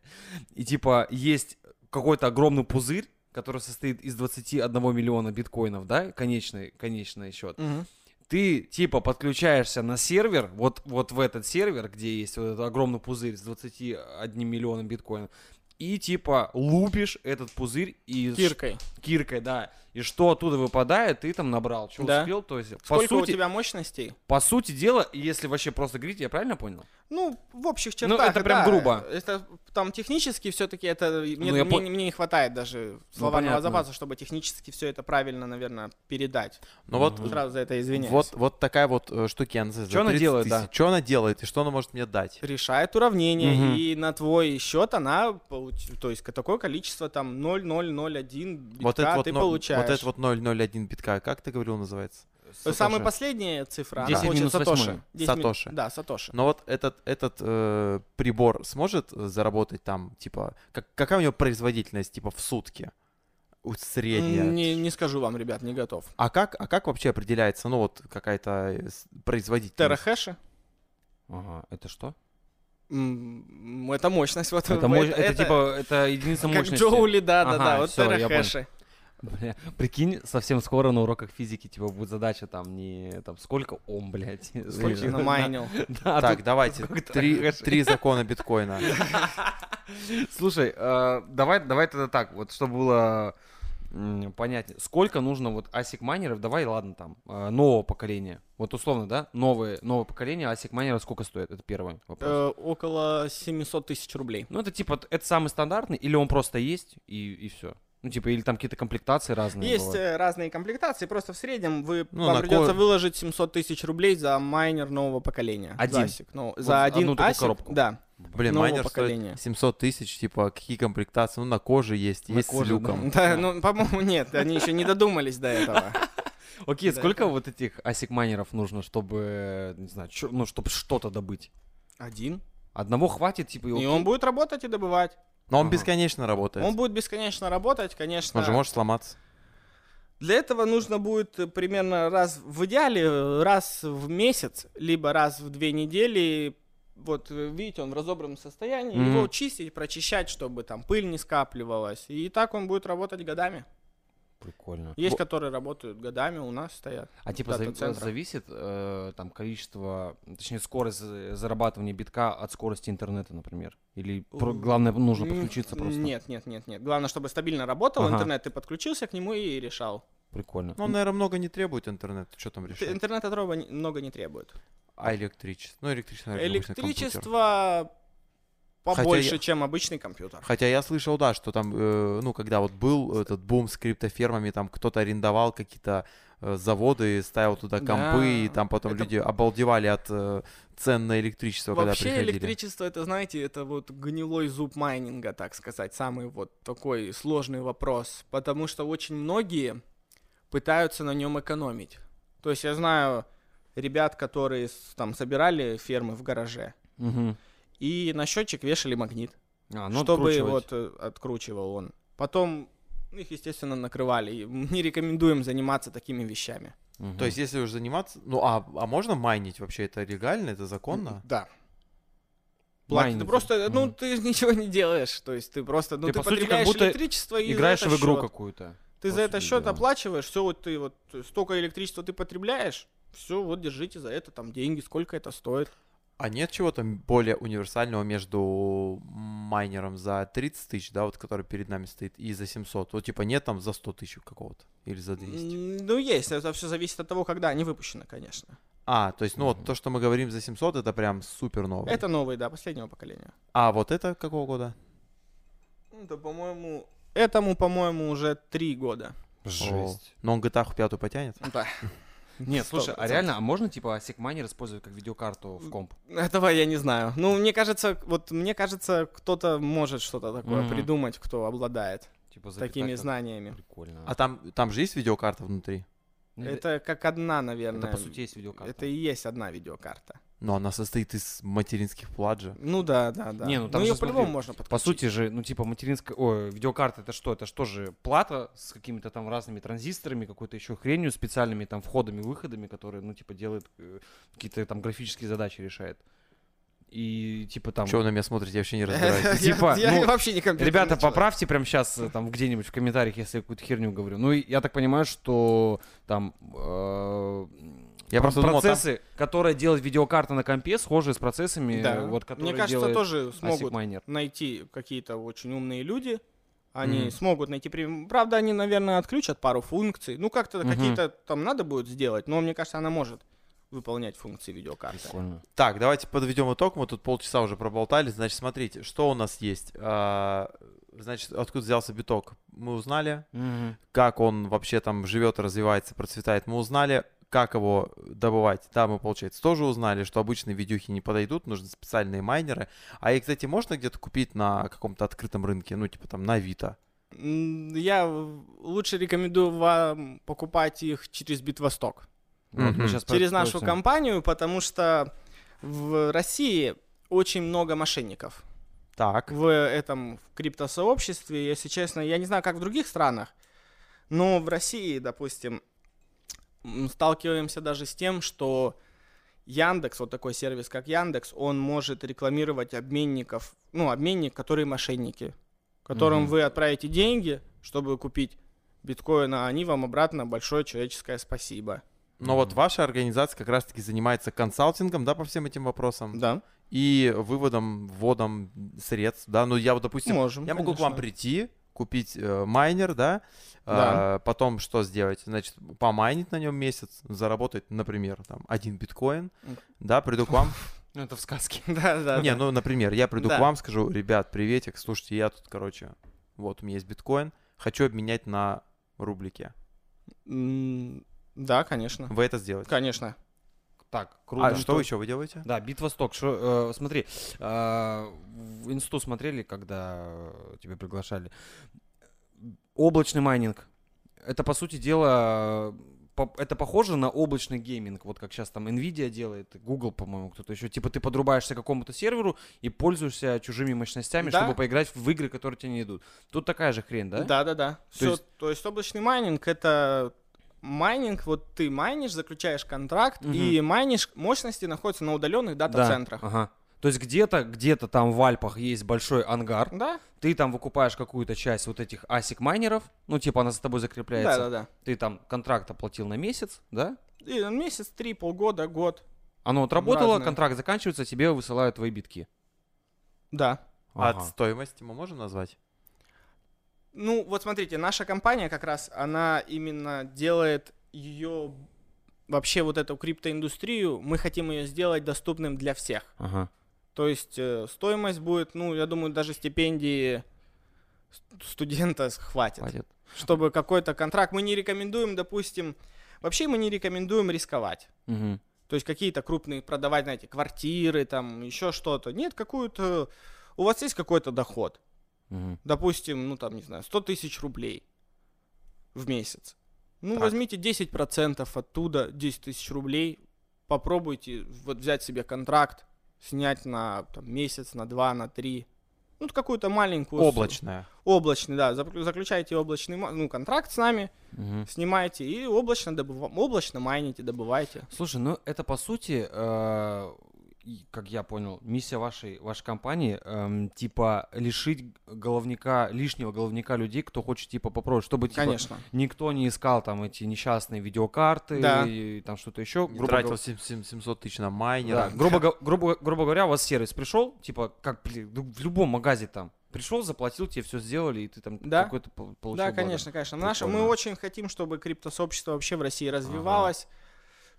Speaker 3: И типа есть какой-то огромный пузырь, который состоит из 21 миллиона биткоинов, да, конечный, конечный счет.
Speaker 2: Мгм.
Speaker 3: Ты типа подключаешься на сервер, вот, вот в этот сервер, где есть вот этот огромный пузырь с 21 миллионом биткоинов, и типа лупишь этот пузырь и
Speaker 2: Киркой.
Speaker 3: киркой, да. И что оттуда выпадает, ты там набрал, что
Speaker 2: Да.
Speaker 3: успел, то есть по
Speaker 2: Сколько
Speaker 3: сути,
Speaker 2: у тебя мощностей?
Speaker 3: по сути дела, если вообще просто говорить, я правильно понял?
Speaker 2: Ну, в общих
Speaker 3: Ну,
Speaker 2: чертах.
Speaker 3: это прям
Speaker 2: да.
Speaker 3: грубо.
Speaker 2: Это там технически все-таки это мне,
Speaker 3: Ну, я
Speaker 2: мне, мне не хватает даже словарного
Speaker 3: понятно.
Speaker 2: запаса, чтобы технически все это правильно, наверное, передать.
Speaker 1: Ну вот,
Speaker 2: Сразу за это извиняюсь.
Speaker 1: вот, вот такая вот э, штукенция.
Speaker 3: Чё она
Speaker 1: 30
Speaker 3: делает,
Speaker 1: тысяч.
Speaker 3: да?
Speaker 1: Чё она делает и что она может мне дать?
Speaker 2: решает уравнение,
Speaker 3: Мгм.
Speaker 2: и на твой счет она, получ- то есть такое количество там 0,001 битка
Speaker 1: Вот это вот,
Speaker 2: ты получаешь.
Speaker 1: Вот это вот 001 битка, как ты говорил, называется?
Speaker 2: Самая
Speaker 3: Сатоши.
Speaker 2: последняя цифра,
Speaker 3: 10
Speaker 2: она
Speaker 3: минус
Speaker 2: Сатоши.
Speaker 3: восьмой.
Speaker 2: 10 ми-
Speaker 1: Сатоши.
Speaker 2: Да, Сатоши.
Speaker 1: Но вот этот, этот э, прибор сможет э, заработать там, типа, как, какая у него производительность, типа, в сутки? Средняя.
Speaker 2: Не, не скажу вам, ребят, не готов.
Speaker 1: А как, а как вообще определяется, ну вот какая-то э, производительность?
Speaker 2: Терахэши.
Speaker 3: Ага, это что?
Speaker 2: Это мощность. Вот,
Speaker 3: Это,
Speaker 2: в-
Speaker 3: мощь- это, типа, это единица
Speaker 2: как
Speaker 3: мощности.
Speaker 2: джоули, да, да,
Speaker 3: Ага,
Speaker 2: да, вот
Speaker 3: всё, я понял.
Speaker 2: терахэши.
Speaker 3: Бля, прикинь, совсем скоро на уроках физики, типа, будет задача там не там сколько ом, блядь.
Speaker 2: Сколько намайнил.
Speaker 3: да,
Speaker 1: Так, давайте, три, три закона биткоина.
Speaker 3: Слушай, э, давай, давай тогда так, вот чтобы было понятнее. Сколько нужно вот ASIC майнеров, давай, ладно, там, э, нового поколения. Вот условно, да, новое, новое поколение ASIC майнеров сколько стоит? Это первый вопрос.
Speaker 2: Э, Около 700 тысяч рублей.
Speaker 3: Ну, это типа, это самый стандартный, или он просто есть, и, и все? Ну, типа, или там какие-то комплектации разные
Speaker 2: Есть
Speaker 3: бывают?
Speaker 2: э, разные комплектации, просто в среднем вы,
Speaker 1: Ну,
Speaker 2: вам придется
Speaker 1: ко-
Speaker 2: выложить 700 тысяч рублей за майнер нового поколения.
Speaker 3: Один?
Speaker 2: За ASIC. Ну,
Speaker 3: Вот
Speaker 2: за один
Speaker 3: одну
Speaker 2: ASIC,
Speaker 3: коробку?
Speaker 2: да.
Speaker 1: Блин,
Speaker 2: Нового
Speaker 1: майнер
Speaker 2: поколения.
Speaker 1: стоит 700 тысяч, типа, какие комплектации? Ну, на коже есть,
Speaker 3: На
Speaker 1: есть
Speaker 3: коже,
Speaker 1: с люком.
Speaker 2: Да, ну, по-моему, нет, они еще не додумались до этого.
Speaker 3: Окей,
Speaker 2: Да,
Speaker 3: сколько вот этих ASIC майнеров нужно, чтобы, не знаю, ну, чтобы что-то добыть?
Speaker 2: Один.
Speaker 3: Одного хватит, типа, и
Speaker 2: он будет работать и добывать.
Speaker 1: Но он
Speaker 3: Ага.
Speaker 1: бесконечно работает.
Speaker 2: Он будет бесконечно работать, конечно.
Speaker 1: Он же может сломаться.
Speaker 2: Для этого нужно будет примерно раз, в идеале, раз в месяц, либо раз в две недели, вот видите, он в разобранном состоянии,
Speaker 3: Мгм.
Speaker 2: его чистить, прочищать, чтобы там пыль не скапливалась. И так он будет работать годами.
Speaker 3: Прикольно.
Speaker 2: Есть,
Speaker 1: Во-
Speaker 2: которые работают годами, у нас стоят.
Speaker 3: А типа зави- зависит э, там количество, точнее скорость зарабатывания битка от скорости интернета, например? Или про- главное нужно подключиться просто?
Speaker 2: Нет, нет, нет, нет. Главное, чтобы стабильно работал
Speaker 3: Ага.
Speaker 2: интернет, ты подключился к нему и решал.
Speaker 3: Прикольно.
Speaker 1: Ну, он, наверное, много не требует интернет. Что там решать?
Speaker 2: Интернет от роба много не требует.
Speaker 1: А электричество? Ну, электричество, наверное.
Speaker 2: Электричество побольше,
Speaker 1: я-
Speaker 2: чем обычный компьютер.
Speaker 1: Хотя я слышал, да, что там, э, ну, когда вот был этот бум с криптофермами, там кто-то арендовал какие-то э, заводы, ставил туда компы, и
Speaker 2: Да,
Speaker 1: там потом
Speaker 2: это-
Speaker 1: люди обалдевали от э, цен на электричество, когда
Speaker 2: Вообще
Speaker 1: приходили.
Speaker 2: электричество, это, знаете, это вот гнилой зуб майнинга, так сказать, самый вот такой сложный вопрос, потому что очень многие пытаются на нем экономить. То есть я знаю ребят, которые там собирали фермы в гараже
Speaker 3: Мгм.
Speaker 2: И на счетчик вешали магнит,
Speaker 3: А, ну,
Speaker 2: чтобы вот э, откручивал он. Потом их, естественно, накрывали. И не рекомендуем заниматься такими вещами.
Speaker 3: Мгм.
Speaker 1: То есть, если уже заниматься... Ну, а, а можно майнить вообще? Это легально? Это законно?
Speaker 2: Да. Платить. Ты просто, ну,
Speaker 3: Мгм.
Speaker 2: ты ничего не делаешь. То есть ты просто, ну,
Speaker 3: Ты,
Speaker 2: ты,
Speaker 3: по сути, как
Speaker 2: потребляешь
Speaker 3: будто
Speaker 2: электричество и за
Speaker 3: Играешь
Speaker 2: это
Speaker 3: в игру
Speaker 2: счёт.
Speaker 3: какую-то.
Speaker 2: Ты за это
Speaker 3: сути
Speaker 2: счет
Speaker 3: дела.
Speaker 2: оплачиваешь, все, вот ты вот столько электричества ты потребляешь, все, вот держите за это там деньги, сколько это стоит.
Speaker 1: А нет чего-то более универсального между майнером за 30 тысяч, да, вот который перед нами стоит, и за 700? Вот типа нет там за 100 тысяч какого-то? Или за 200?
Speaker 2: М, Ну, есть, это все зависит от того, когда они выпущены, конечно.
Speaker 1: А, то есть, ну вот то, что мы говорим за 700, это прям супер новый.
Speaker 2: Это новые, да, последнего поколения.
Speaker 1: А вот это какого года?
Speaker 2: Это, по-моему, этому, по-моему, уже три года.
Speaker 3: Жесть.
Speaker 1: Но он GTA 5 потянет?
Speaker 2: Да.
Speaker 3: Нет, слушай, а реально, а можно типа ASIC майнер использовать как видеокарту в комп?
Speaker 2: Этого я не знаю. Ну, мне кажется, вот мне кажется, кто-то может что-то такое
Speaker 3: Мгм.
Speaker 2: придумать, кто обладает
Speaker 3: Типа
Speaker 2: такими знаниями.
Speaker 3: Прикольно.
Speaker 1: А там, там же есть видеокарта внутри?
Speaker 3: Ну,
Speaker 2: Это как одна, наверное.
Speaker 3: Это, по сути, есть видеокарта.
Speaker 2: Это и есть одна видеокарта.
Speaker 1: Но она состоит из материнских плат же.
Speaker 2: Ну да, да, да.
Speaker 3: Не, ну там
Speaker 2: ее
Speaker 3: же,
Speaker 2: по-любому
Speaker 3: смотри,
Speaker 2: можно подключить.
Speaker 3: По сути же, ну, типа, материнская... Ой, видеокарта это что? Это что же плата с какими-то там разными транзисторами, какой-то еще хренью, специальными там входами, выходами, которые, ну, типа, делают э, какие-то там графические задачи решает. И, типа, там...
Speaker 1: Чего вы на меня смотрите, я вообще не разбираюсь.
Speaker 3: Типа,
Speaker 2: я
Speaker 3: ну,
Speaker 2: вообще не
Speaker 3: Ребята, поправьте прямо сейчас там где-нибудь в комментариях, если я какую-то херню говорю. Ну, и я так понимаю, что там э,
Speaker 1: Я
Speaker 3: про-
Speaker 1: просто думал, там-
Speaker 3: процессы, которые делает видеокарта на компе, схожи с процессами,
Speaker 2: Да.
Speaker 3: э, вот, которые
Speaker 2: Мне кажется,
Speaker 3: делает
Speaker 2: тоже смогут
Speaker 3: Miner.
Speaker 2: найти какие-то очень умные люди. Они
Speaker 3: Мгм.
Speaker 2: смогут найти... при- Правда, они, наверное, отключат пару функций. Ну, как-то
Speaker 3: Мгм.
Speaker 2: какие-то там надо будет сделать, но мне кажется, она может выполнять функции видеокарты.
Speaker 3: Прикольно.
Speaker 1: Так, давайте подведем итог. Мы тут полчаса уже проболтали. Значит, смотрите, что у нас есть. А, Значит, откуда взялся биток? Мы узнали.
Speaker 3: Мгм.
Speaker 1: Как он вообще там живет, развивается, процветает. Мы узнали. Как его добывать? Да, мы, получается, тоже узнали, что обычные видюхи не подойдут, нужны специальные майнеры. А их, кстати, можно где-то купить на каком-то открытом рынке, ну, типа там на Авито?
Speaker 2: Я лучше рекомендую вам покупать их через Битвосток.
Speaker 3: Вот щас
Speaker 2: Через
Speaker 3: про-
Speaker 2: нашу
Speaker 3: спросим.
Speaker 2: компанию, потому что в России очень много мошенников.
Speaker 1: Так.
Speaker 2: в этом в криптосообществе, если честно, я не знаю, как в других странах, но в России, допустим, сталкиваемся даже с тем, что Яндекс, вот такой сервис, как Яндекс, он может рекламировать обменников, ну, обменник, которые мошенники, которым
Speaker 3: Мгм.
Speaker 2: вы отправите деньги, чтобы купить биткоин, а они вам обратно большое человеческое спасибо.
Speaker 1: Но вот ваша организация как раз-таки занимается консалтингом, да, по всем этим вопросам?
Speaker 2: Да,
Speaker 1: И выводом, вводом средств, да? Ну, я вот, допустим,
Speaker 2: можем.
Speaker 1: Я могу к вам
Speaker 2: конечно.
Speaker 1: прийти, купить э, майнер, да,
Speaker 2: Да.
Speaker 1: а, потом что сделать? Значит, помайнить на нем месяц, заработать, например, там, один биткоин, да, приду к вам.
Speaker 3: Ну, это в сказке.
Speaker 2: Да, да.
Speaker 1: Не,
Speaker 2: да.
Speaker 1: ну, например, я приду
Speaker 2: Да.
Speaker 1: к вам, скажу, ребят, приветик, слушайте, я тут, короче, вот у меня есть биткоин, хочу обменять на рублики.
Speaker 2: Да, конечно.
Speaker 1: Вы это сделаете?
Speaker 2: Конечно.
Speaker 3: Так, круто.
Speaker 1: А что еще вы делаете?
Speaker 3: Да, Битва Сток. Шо, э, смотри, э, в инсту смотрели, когда тебя приглашали. Облачный майнинг. Это, по сути дела, по- это похоже на облачный гейминг, вот как сейчас там Nvidia делает, Google, по-моему, кто-то еще. Типа ты подрубаешься к какому-то серверу и пользуешься чужими мощностями,
Speaker 2: Да.
Speaker 3: чтобы поиграть в игры, которые тебе не идут. Тут такая же хрень, да?
Speaker 2: Да, да, да. Всё,
Speaker 3: есть-
Speaker 2: То есть облачный майнинг это майнинг, вот ты майнишь, заключаешь контракт,
Speaker 3: Мгм.
Speaker 2: и майнишь мощности находятся на удаленных дата-центрах.
Speaker 3: Ага. То есть где-то, где-то там в Альпах есть большой ангар,
Speaker 2: Да?
Speaker 3: ты там выкупаешь какую-то часть вот этих ASIC майнеров, ну типа она за тобой закрепляется.
Speaker 2: Да, да, да.
Speaker 3: Ты там контракт оплатил на месяц, да?
Speaker 2: И на месяц, три, полгода, год.
Speaker 3: Оно отработало,
Speaker 2: Разные.
Speaker 3: контракт заканчивается, тебе высылают твои битки.
Speaker 2: Да.
Speaker 1: От стоимости мы можем назвать?
Speaker 2: Ну, вот смотрите, наша компания как раз, она именно делает ее вообще вот эту криптоиндустрию, мы хотим ее сделать доступным для всех.
Speaker 3: Ага.
Speaker 2: То есть э, стоимость будет, ну, я думаю, даже стипендии ст- студента хватит.
Speaker 3: Хватит.
Speaker 2: чтобы какой-то контракт. Мы не рекомендуем, допустим, вообще мы не рекомендуем рисковать.
Speaker 3: Мгм.
Speaker 2: То есть какие-то крупные продавать, знаете, квартиры, там, еще что-то. Нет, какую-то... У вас есть какой-то доход.
Speaker 3: Мгм.
Speaker 2: Допустим, ну там, не знаю, 100 тысяч рублей в месяц. Ну,
Speaker 1: Так.
Speaker 2: возьмите 10% оттуда, 10 тысяч рублей. Попробуйте вот взять себе контракт, снять на там, месяц, на два, на три. Ну, какую-то маленькую...
Speaker 1: Облачная.
Speaker 2: Облачный, да. Заклю- Заключаете облачный ну, контракт с нами,
Speaker 3: Мгм.
Speaker 2: снимаете и облачно, добыва- облачно майните, добывайте.
Speaker 3: Слушай, ну это по сути, э, как я понял, миссия вашей, вашей компании, эм, типа лишить головника, лишнего головника людей, кто хочет типа попробовать, чтобы типа,
Speaker 2: Конечно.
Speaker 3: никто не искал там эти несчастные видеокарты
Speaker 2: Да.
Speaker 3: и там что-то еще.
Speaker 1: Не
Speaker 3: грубо
Speaker 1: тратил сем- 700 тысяч на
Speaker 3: Да,
Speaker 1: майнера.
Speaker 3: грубо, го- грубо, грубо говоря, у вас сервис пришел, типа, как блин, ну, в любом магазе там, пришел, заплатил, тебе все сделали, и ты там
Speaker 2: Да.
Speaker 3: какой-то пол- получил
Speaker 2: Да,
Speaker 3: благо.
Speaker 2: конечно, конечно. Наше, мы очень хотим, чтобы криптосообщество вообще в России развивалось,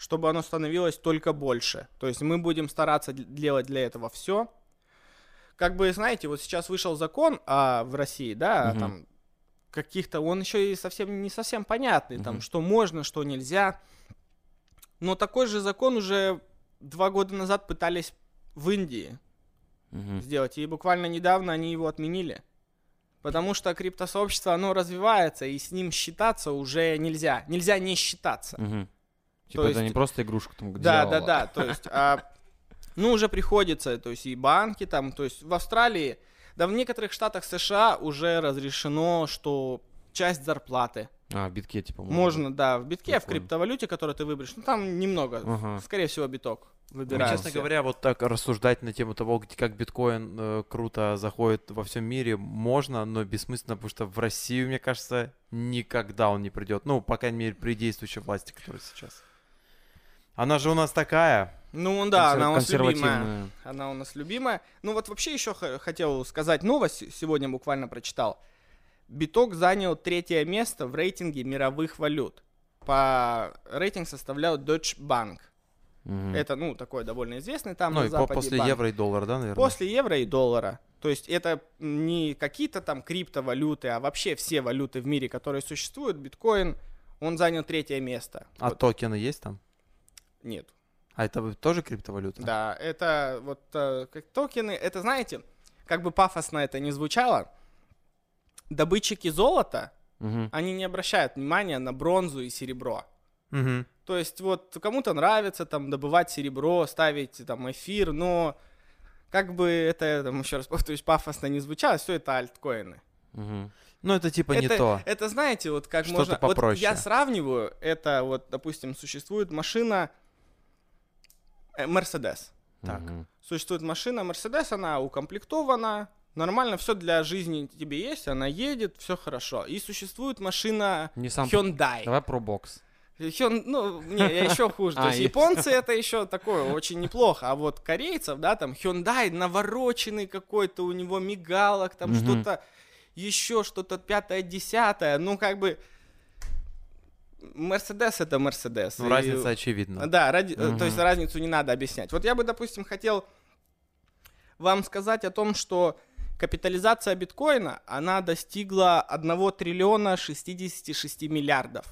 Speaker 2: чтобы оно становилось только больше. То есть мы будем стараться делать для этого все. Как бы, знаете, вот сейчас вышел закон а, в России, да,
Speaker 3: Мгм.
Speaker 2: там каких-то, он еще и совсем не совсем понятный, там,
Speaker 3: Мгм.
Speaker 2: что можно, что нельзя. Но такой же закон уже два года назад пытались в Индии
Speaker 3: Мгм.
Speaker 2: сделать, и буквально недавно они его отменили. Потому что криптосообщество, оно развивается, и с ним считаться уже нельзя. Нельзя не считаться.
Speaker 3: Мгм. Типа
Speaker 2: То
Speaker 3: это не
Speaker 2: есть-
Speaker 3: просто игрушка там к
Speaker 2: Да, да,
Speaker 3: дьяволу.
Speaker 2: да. То есть, а, ну, уже приходится, то есть и банки там, то есть в Австралии, да в некоторых штатах США уже разрешено, что часть зарплаты
Speaker 3: А, в битке типа
Speaker 2: можно, да, в битке, в
Speaker 3: Прикольно.
Speaker 2: криптовалюте, которую ты выберешь, ну там немного,
Speaker 3: Ага.
Speaker 2: скорее всего, биток
Speaker 1: Ну,
Speaker 2: выбирают.
Speaker 1: честно
Speaker 2: все.
Speaker 1: говоря, вот так рассуждать на тему того, где- как биткоин э, круто заходит во всем мире, можно, но бессмысленно, потому что в Россию, мне кажется, никогда он не придет. Ну, по крайней мере, при действующей власти, которая сейчас. Она же у нас такая.
Speaker 2: Ну да, она у нас любимая. Она у нас любимая. Ну вот вообще еще хотел сказать новость, сегодня буквально прочитал. Биток занял третье место в рейтинге мировых валют. По рейтинг составлял Deutsche Bank.
Speaker 3: Мгм.
Speaker 2: Это, ну, такой довольно известный там
Speaker 1: ну,
Speaker 2: на
Speaker 1: и
Speaker 2: Западе
Speaker 1: после
Speaker 2: банк.
Speaker 1: евро и доллара, да, наверное?
Speaker 2: После евро и доллара. То есть это не какие-то там криптовалюты, а вообще все валюты в мире, которые существуют. Биткоин, он занял третье место.
Speaker 1: А
Speaker 2: Вот.
Speaker 1: токены есть там?
Speaker 2: Нет.
Speaker 1: А это тоже криптовалюта?
Speaker 2: Да, это вот э, как токены, это знаете, как бы пафосно это не звучало, добытчики золота,
Speaker 3: Мгм.
Speaker 2: они не обращают внимания на бронзу и серебро.
Speaker 1: Мгм.
Speaker 2: То есть вот кому-то нравится там добывать серебро, ставить там эфир, но как бы это, там, еще раз повторюсь, пафосно не звучало, все это альткоины.
Speaker 3: Мгм.
Speaker 1: Ну, это типа не
Speaker 2: это,
Speaker 1: то.
Speaker 2: это знаете, вот как
Speaker 1: Что-то
Speaker 2: можно... Вот
Speaker 1: попроще.
Speaker 2: я сравниваю, это вот, допустим, существует машина э, Mercedes.
Speaker 1: Так.
Speaker 3: Мгм.
Speaker 2: Существует машина Mercedes, она укомплектована, нормально, все для жизни тебе есть, она едет, все хорошо. И существует машина
Speaker 3: Не сам...
Speaker 2: Hyundai.
Speaker 3: Давай про бокс.
Speaker 2: Hyun- ну, не, еще хуже. То
Speaker 3: А,
Speaker 2: есть японцы это еще такое очень неплохо. А вот корейцев, да, там Hyundai навороченный какой-то, у него мигалок, там что-то еще, что-то пятое, десятое. Ну, как бы Мерседес это Мерседес.
Speaker 1: Ну,
Speaker 2: И-
Speaker 1: разница очевидна.
Speaker 2: Да, ради-
Speaker 3: Мгм.
Speaker 2: то есть разницу не надо объяснять. Вот я бы, допустим, хотел вам сказать о том, что капитализация биткоина, она достигла 1 триллиона 66 миллиардов.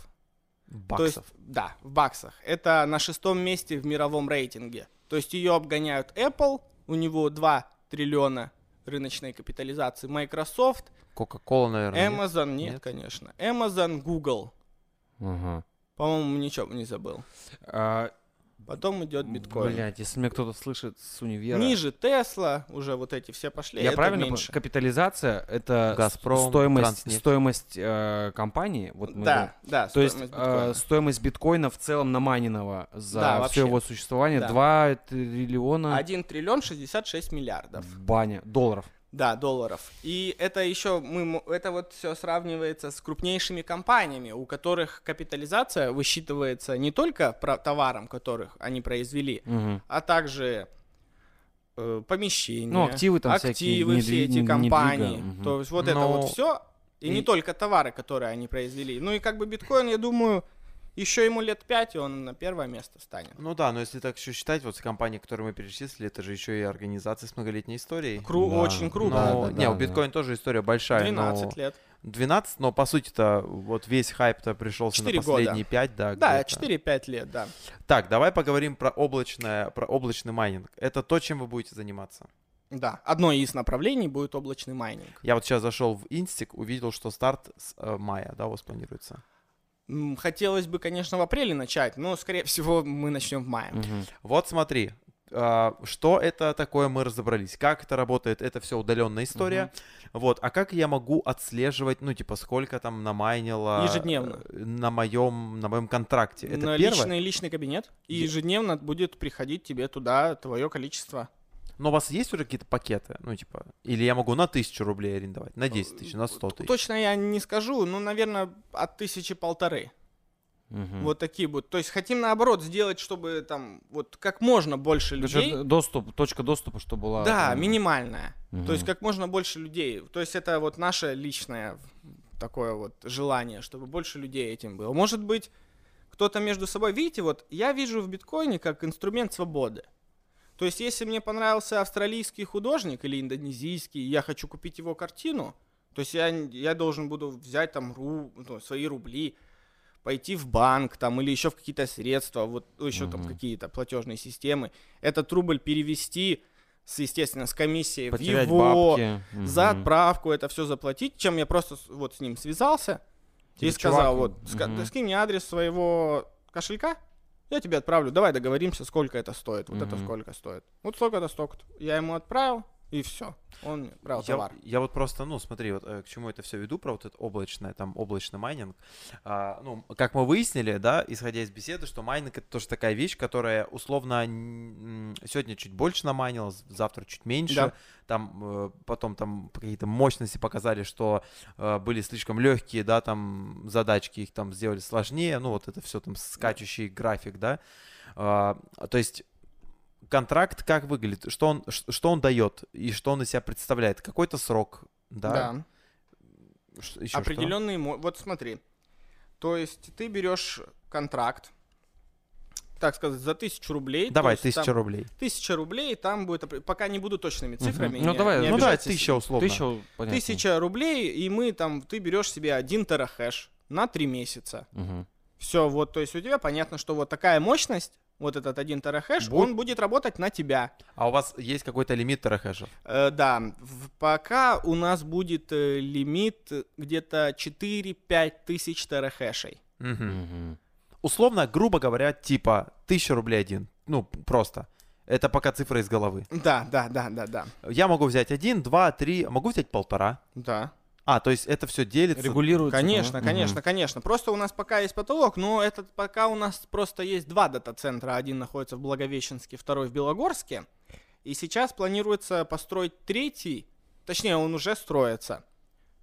Speaker 2: То есть,
Speaker 1: Баксов.
Speaker 2: да, в баксах. Это на шестом месте в мировом рейтинге. То есть ее обгоняют Apple, у него 2 триллиона рыночной капитализации, Microsoft,
Speaker 1: Кока-кола, наверное.
Speaker 2: Amazon, нет,
Speaker 1: Нет?
Speaker 2: конечно, Amazon, Google.
Speaker 3: Ага.
Speaker 2: По-моему, ничего не забыл.
Speaker 3: А,
Speaker 2: Потом идет биткоин.
Speaker 3: Блять, если меня кто-то слышит с универа...
Speaker 2: Ниже Тесла, уже вот эти все пошли.
Speaker 3: Я правильно
Speaker 2: меньше.
Speaker 3: Капитализация это
Speaker 1: Газпром,
Speaker 3: стоимость,
Speaker 1: Транснефть.
Speaker 3: стоимость э, компании. Вот мы
Speaker 2: Да, да,
Speaker 3: То есть
Speaker 2: стоимость
Speaker 3: э,
Speaker 2: биткоина.
Speaker 3: стоимость биткоина в целом намайненного за
Speaker 2: Да,
Speaker 3: все
Speaker 2: вообще.
Speaker 3: его существование
Speaker 2: Да.
Speaker 3: 2 триллиона
Speaker 2: 1 триллион 66 миллиардов.
Speaker 3: баня долларов.
Speaker 2: Да, долларов. И это еще мы, это вот все сравнивается с крупнейшими компаниями, у которых капитализация высчитывается не только про товаром, которых они произвели,
Speaker 3: Мгм.
Speaker 2: а также э, помещения,
Speaker 3: Ну, активы там всякие,
Speaker 2: активы, все
Speaker 3: недви-
Speaker 2: эти
Speaker 3: не-
Speaker 2: компании.
Speaker 3: недвига, мгм.
Speaker 2: То есть вот это
Speaker 1: Но-
Speaker 2: вот все, и, не
Speaker 1: и-
Speaker 2: только товары, которые они произвели. Ну и как бы биткоин, я думаю, еще ему лет пять, и он на первое место станет.
Speaker 1: Ну да, но если так еще считать, вот компании, которые мы перечислили, это же еще и организации с многолетней историей.
Speaker 2: Кру-
Speaker 3: Да.
Speaker 2: Очень круто.
Speaker 1: Но,
Speaker 3: Да, да,
Speaker 1: не,
Speaker 3: да,
Speaker 1: у
Speaker 3: да.
Speaker 1: биткоин тоже история большая.
Speaker 2: 12
Speaker 1: но...
Speaker 2: лет.
Speaker 1: 12, но по сути-то вот весь хайп-то пришелся на
Speaker 2: Четыре года.
Speaker 1: последние 5, да.
Speaker 2: Да,
Speaker 1: где-то.
Speaker 2: 4-5 лет, да.
Speaker 1: Так, давай поговорим про облачное, про облачный майнинг. Это то, чем вы будете заниматься.
Speaker 2: Да, одно из направлений будет облачный майнинг.
Speaker 1: Я вот сейчас зашел в Инстик, увидел, что старт с э, мая, да, у вас планируется.
Speaker 2: Хотелось бы, конечно, в апреле начать, но, скорее всего, мы начнем в мае.
Speaker 3: Мгм.
Speaker 1: Вот смотри, а, что это такое, мы разобрались. Как это работает, это все удаленная история. Вот, а как я могу отслеживать, ну, типа, сколько там намайнило...
Speaker 2: Ежедневно.
Speaker 1: э, На моем, на моем контракте. Это
Speaker 2: На
Speaker 1: первое?
Speaker 2: личный, личный кабинет. И ежедневно будет приходить тебе туда твое количество.
Speaker 1: Но у вас есть уже какие-то пакеты? Ну, типа, или я могу на тысячу рублей арендовать, на 10 тысяч, на 100 тысяч?
Speaker 2: Точно я не скажу, ну, наверное, от тысячи полторы.
Speaker 3: Мгм.
Speaker 2: Вот такие будут. То есть хотим, наоборот, сделать, чтобы там вот как можно больше людей...
Speaker 3: доступ, точка доступа, чтобы была...
Speaker 2: Да,
Speaker 3: там,
Speaker 2: минимальная.
Speaker 3: мгм.
Speaker 2: То есть как можно больше людей. То есть это вот наше личное такое вот желание, чтобы больше людей этим было. Может быть, кто-то между собой... Видите, вот я вижу в биткоине как инструмент свободы. То есть если мне понравился австралийский художник или индонезийский, и я хочу купить его картину, то есть я, я должен буду взять там ру, ну, свои рубли, пойти в банк там или еще в какие-то средства, вот еще там
Speaker 3: Мгм.
Speaker 2: какие-то платежные системы, этот рубль перевести с, естественно, с комиссией в
Speaker 3: Потерять
Speaker 2: его,
Speaker 3: бабки.
Speaker 2: за
Speaker 3: Мгм.
Speaker 2: отправку это все заплатить, чем я просто вот с ним связался и
Speaker 1: Типа,
Speaker 2: сказал,
Speaker 1: чувак,
Speaker 2: вот,
Speaker 3: мгм.
Speaker 2: скинь мне адрес своего кошелька, я тебе отправлю, давай договоримся, сколько это стоит, вот это
Speaker 3: Мгм.
Speaker 2: сколько стоит. Вот столько-то, столько-то. Я ему отправил, и все. Он
Speaker 1: Я,
Speaker 2: товар.
Speaker 1: я вот просто, ну, смотри, вот э, к чему это все веду, про вот это облачное, там, облачный майнинг. А, ну, как мы выяснили, да, исходя из беседы, что майнинг это тоже такая вещь, которая условно сегодня чуть больше намайнилась, завтра чуть меньше.
Speaker 2: Да.
Speaker 1: Там э, потом там какие-то мощности показали, что э, были слишком легкие, да, там задачки их там сделали сложнее, ну, вот это все там скачущий график, да. А, то есть контракт как выглядит, что он, что он дает и что он из себя представляет, какой-то срок, да?
Speaker 2: Да.
Speaker 1: Ш- что?
Speaker 2: Определенные, мо- вот смотри, то есть ты берешь контракт, так сказать, за тысячу рублей.
Speaker 1: Давай,
Speaker 2: то
Speaker 1: тысяча
Speaker 2: там
Speaker 1: рублей.
Speaker 2: Тысяча рублей, там будет, пока не буду точными цифрами.
Speaker 3: Ну,
Speaker 2: не-
Speaker 3: давай,
Speaker 2: не
Speaker 1: Ну давай, тысяча условно.
Speaker 3: Понятно.
Speaker 2: Тысяча рублей, и мы там, ты берешь себе один терахэш на три месяца.
Speaker 3: Мгм.
Speaker 2: Все, вот, то есть у тебя понятно, что вот такая мощность, вот этот один терахэш,
Speaker 1: Будет-
Speaker 2: он будет работать на тебя.
Speaker 1: А у вас есть какой-то лимит терахэшев?
Speaker 2: Э, да, в- пока у нас будет э, лимит где-то 4-5 тысяч терахэшей.
Speaker 1: Мгм.
Speaker 3: Мгм.
Speaker 1: Условно, грубо говоря, типа тысяча рублей один. Ну, просто. Это пока цифра из головы.
Speaker 2: Да, да, да, да, да.
Speaker 1: Я могу взять один, два, три, могу взять полтора.
Speaker 2: Да.
Speaker 1: А, то есть это все делится.
Speaker 3: Регулируется.
Speaker 2: Конечно,
Speaker 3: Мгм.
Speaker 2: конечно, конечно. Просто у нас пока есть потолок, но этот пока у нас просто есть два дата-центра. Один находится в Благовещенске, второй в Белогорске. И сейчас планируется построить третий, точнее, он уже строится,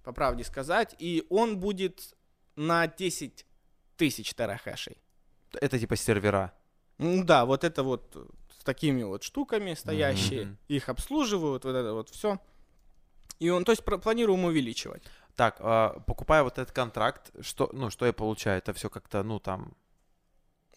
Speaker 2: по правде сказать, и он будет на 10 тысяч терахэшей.
Speaker 1: Это типа сервера.
Speaker 2: Ну да, вот это вот с такими вот штуками стоящие,
Speaker 1: Мгм.
Speaker 2: их обслуживают, вот это вот все. И он, то есть, планируем увеличивать.
Speaker 1: Так, а, покупая вот этот контракт, что, ну, что я получаю? Это все как-то, ну, там,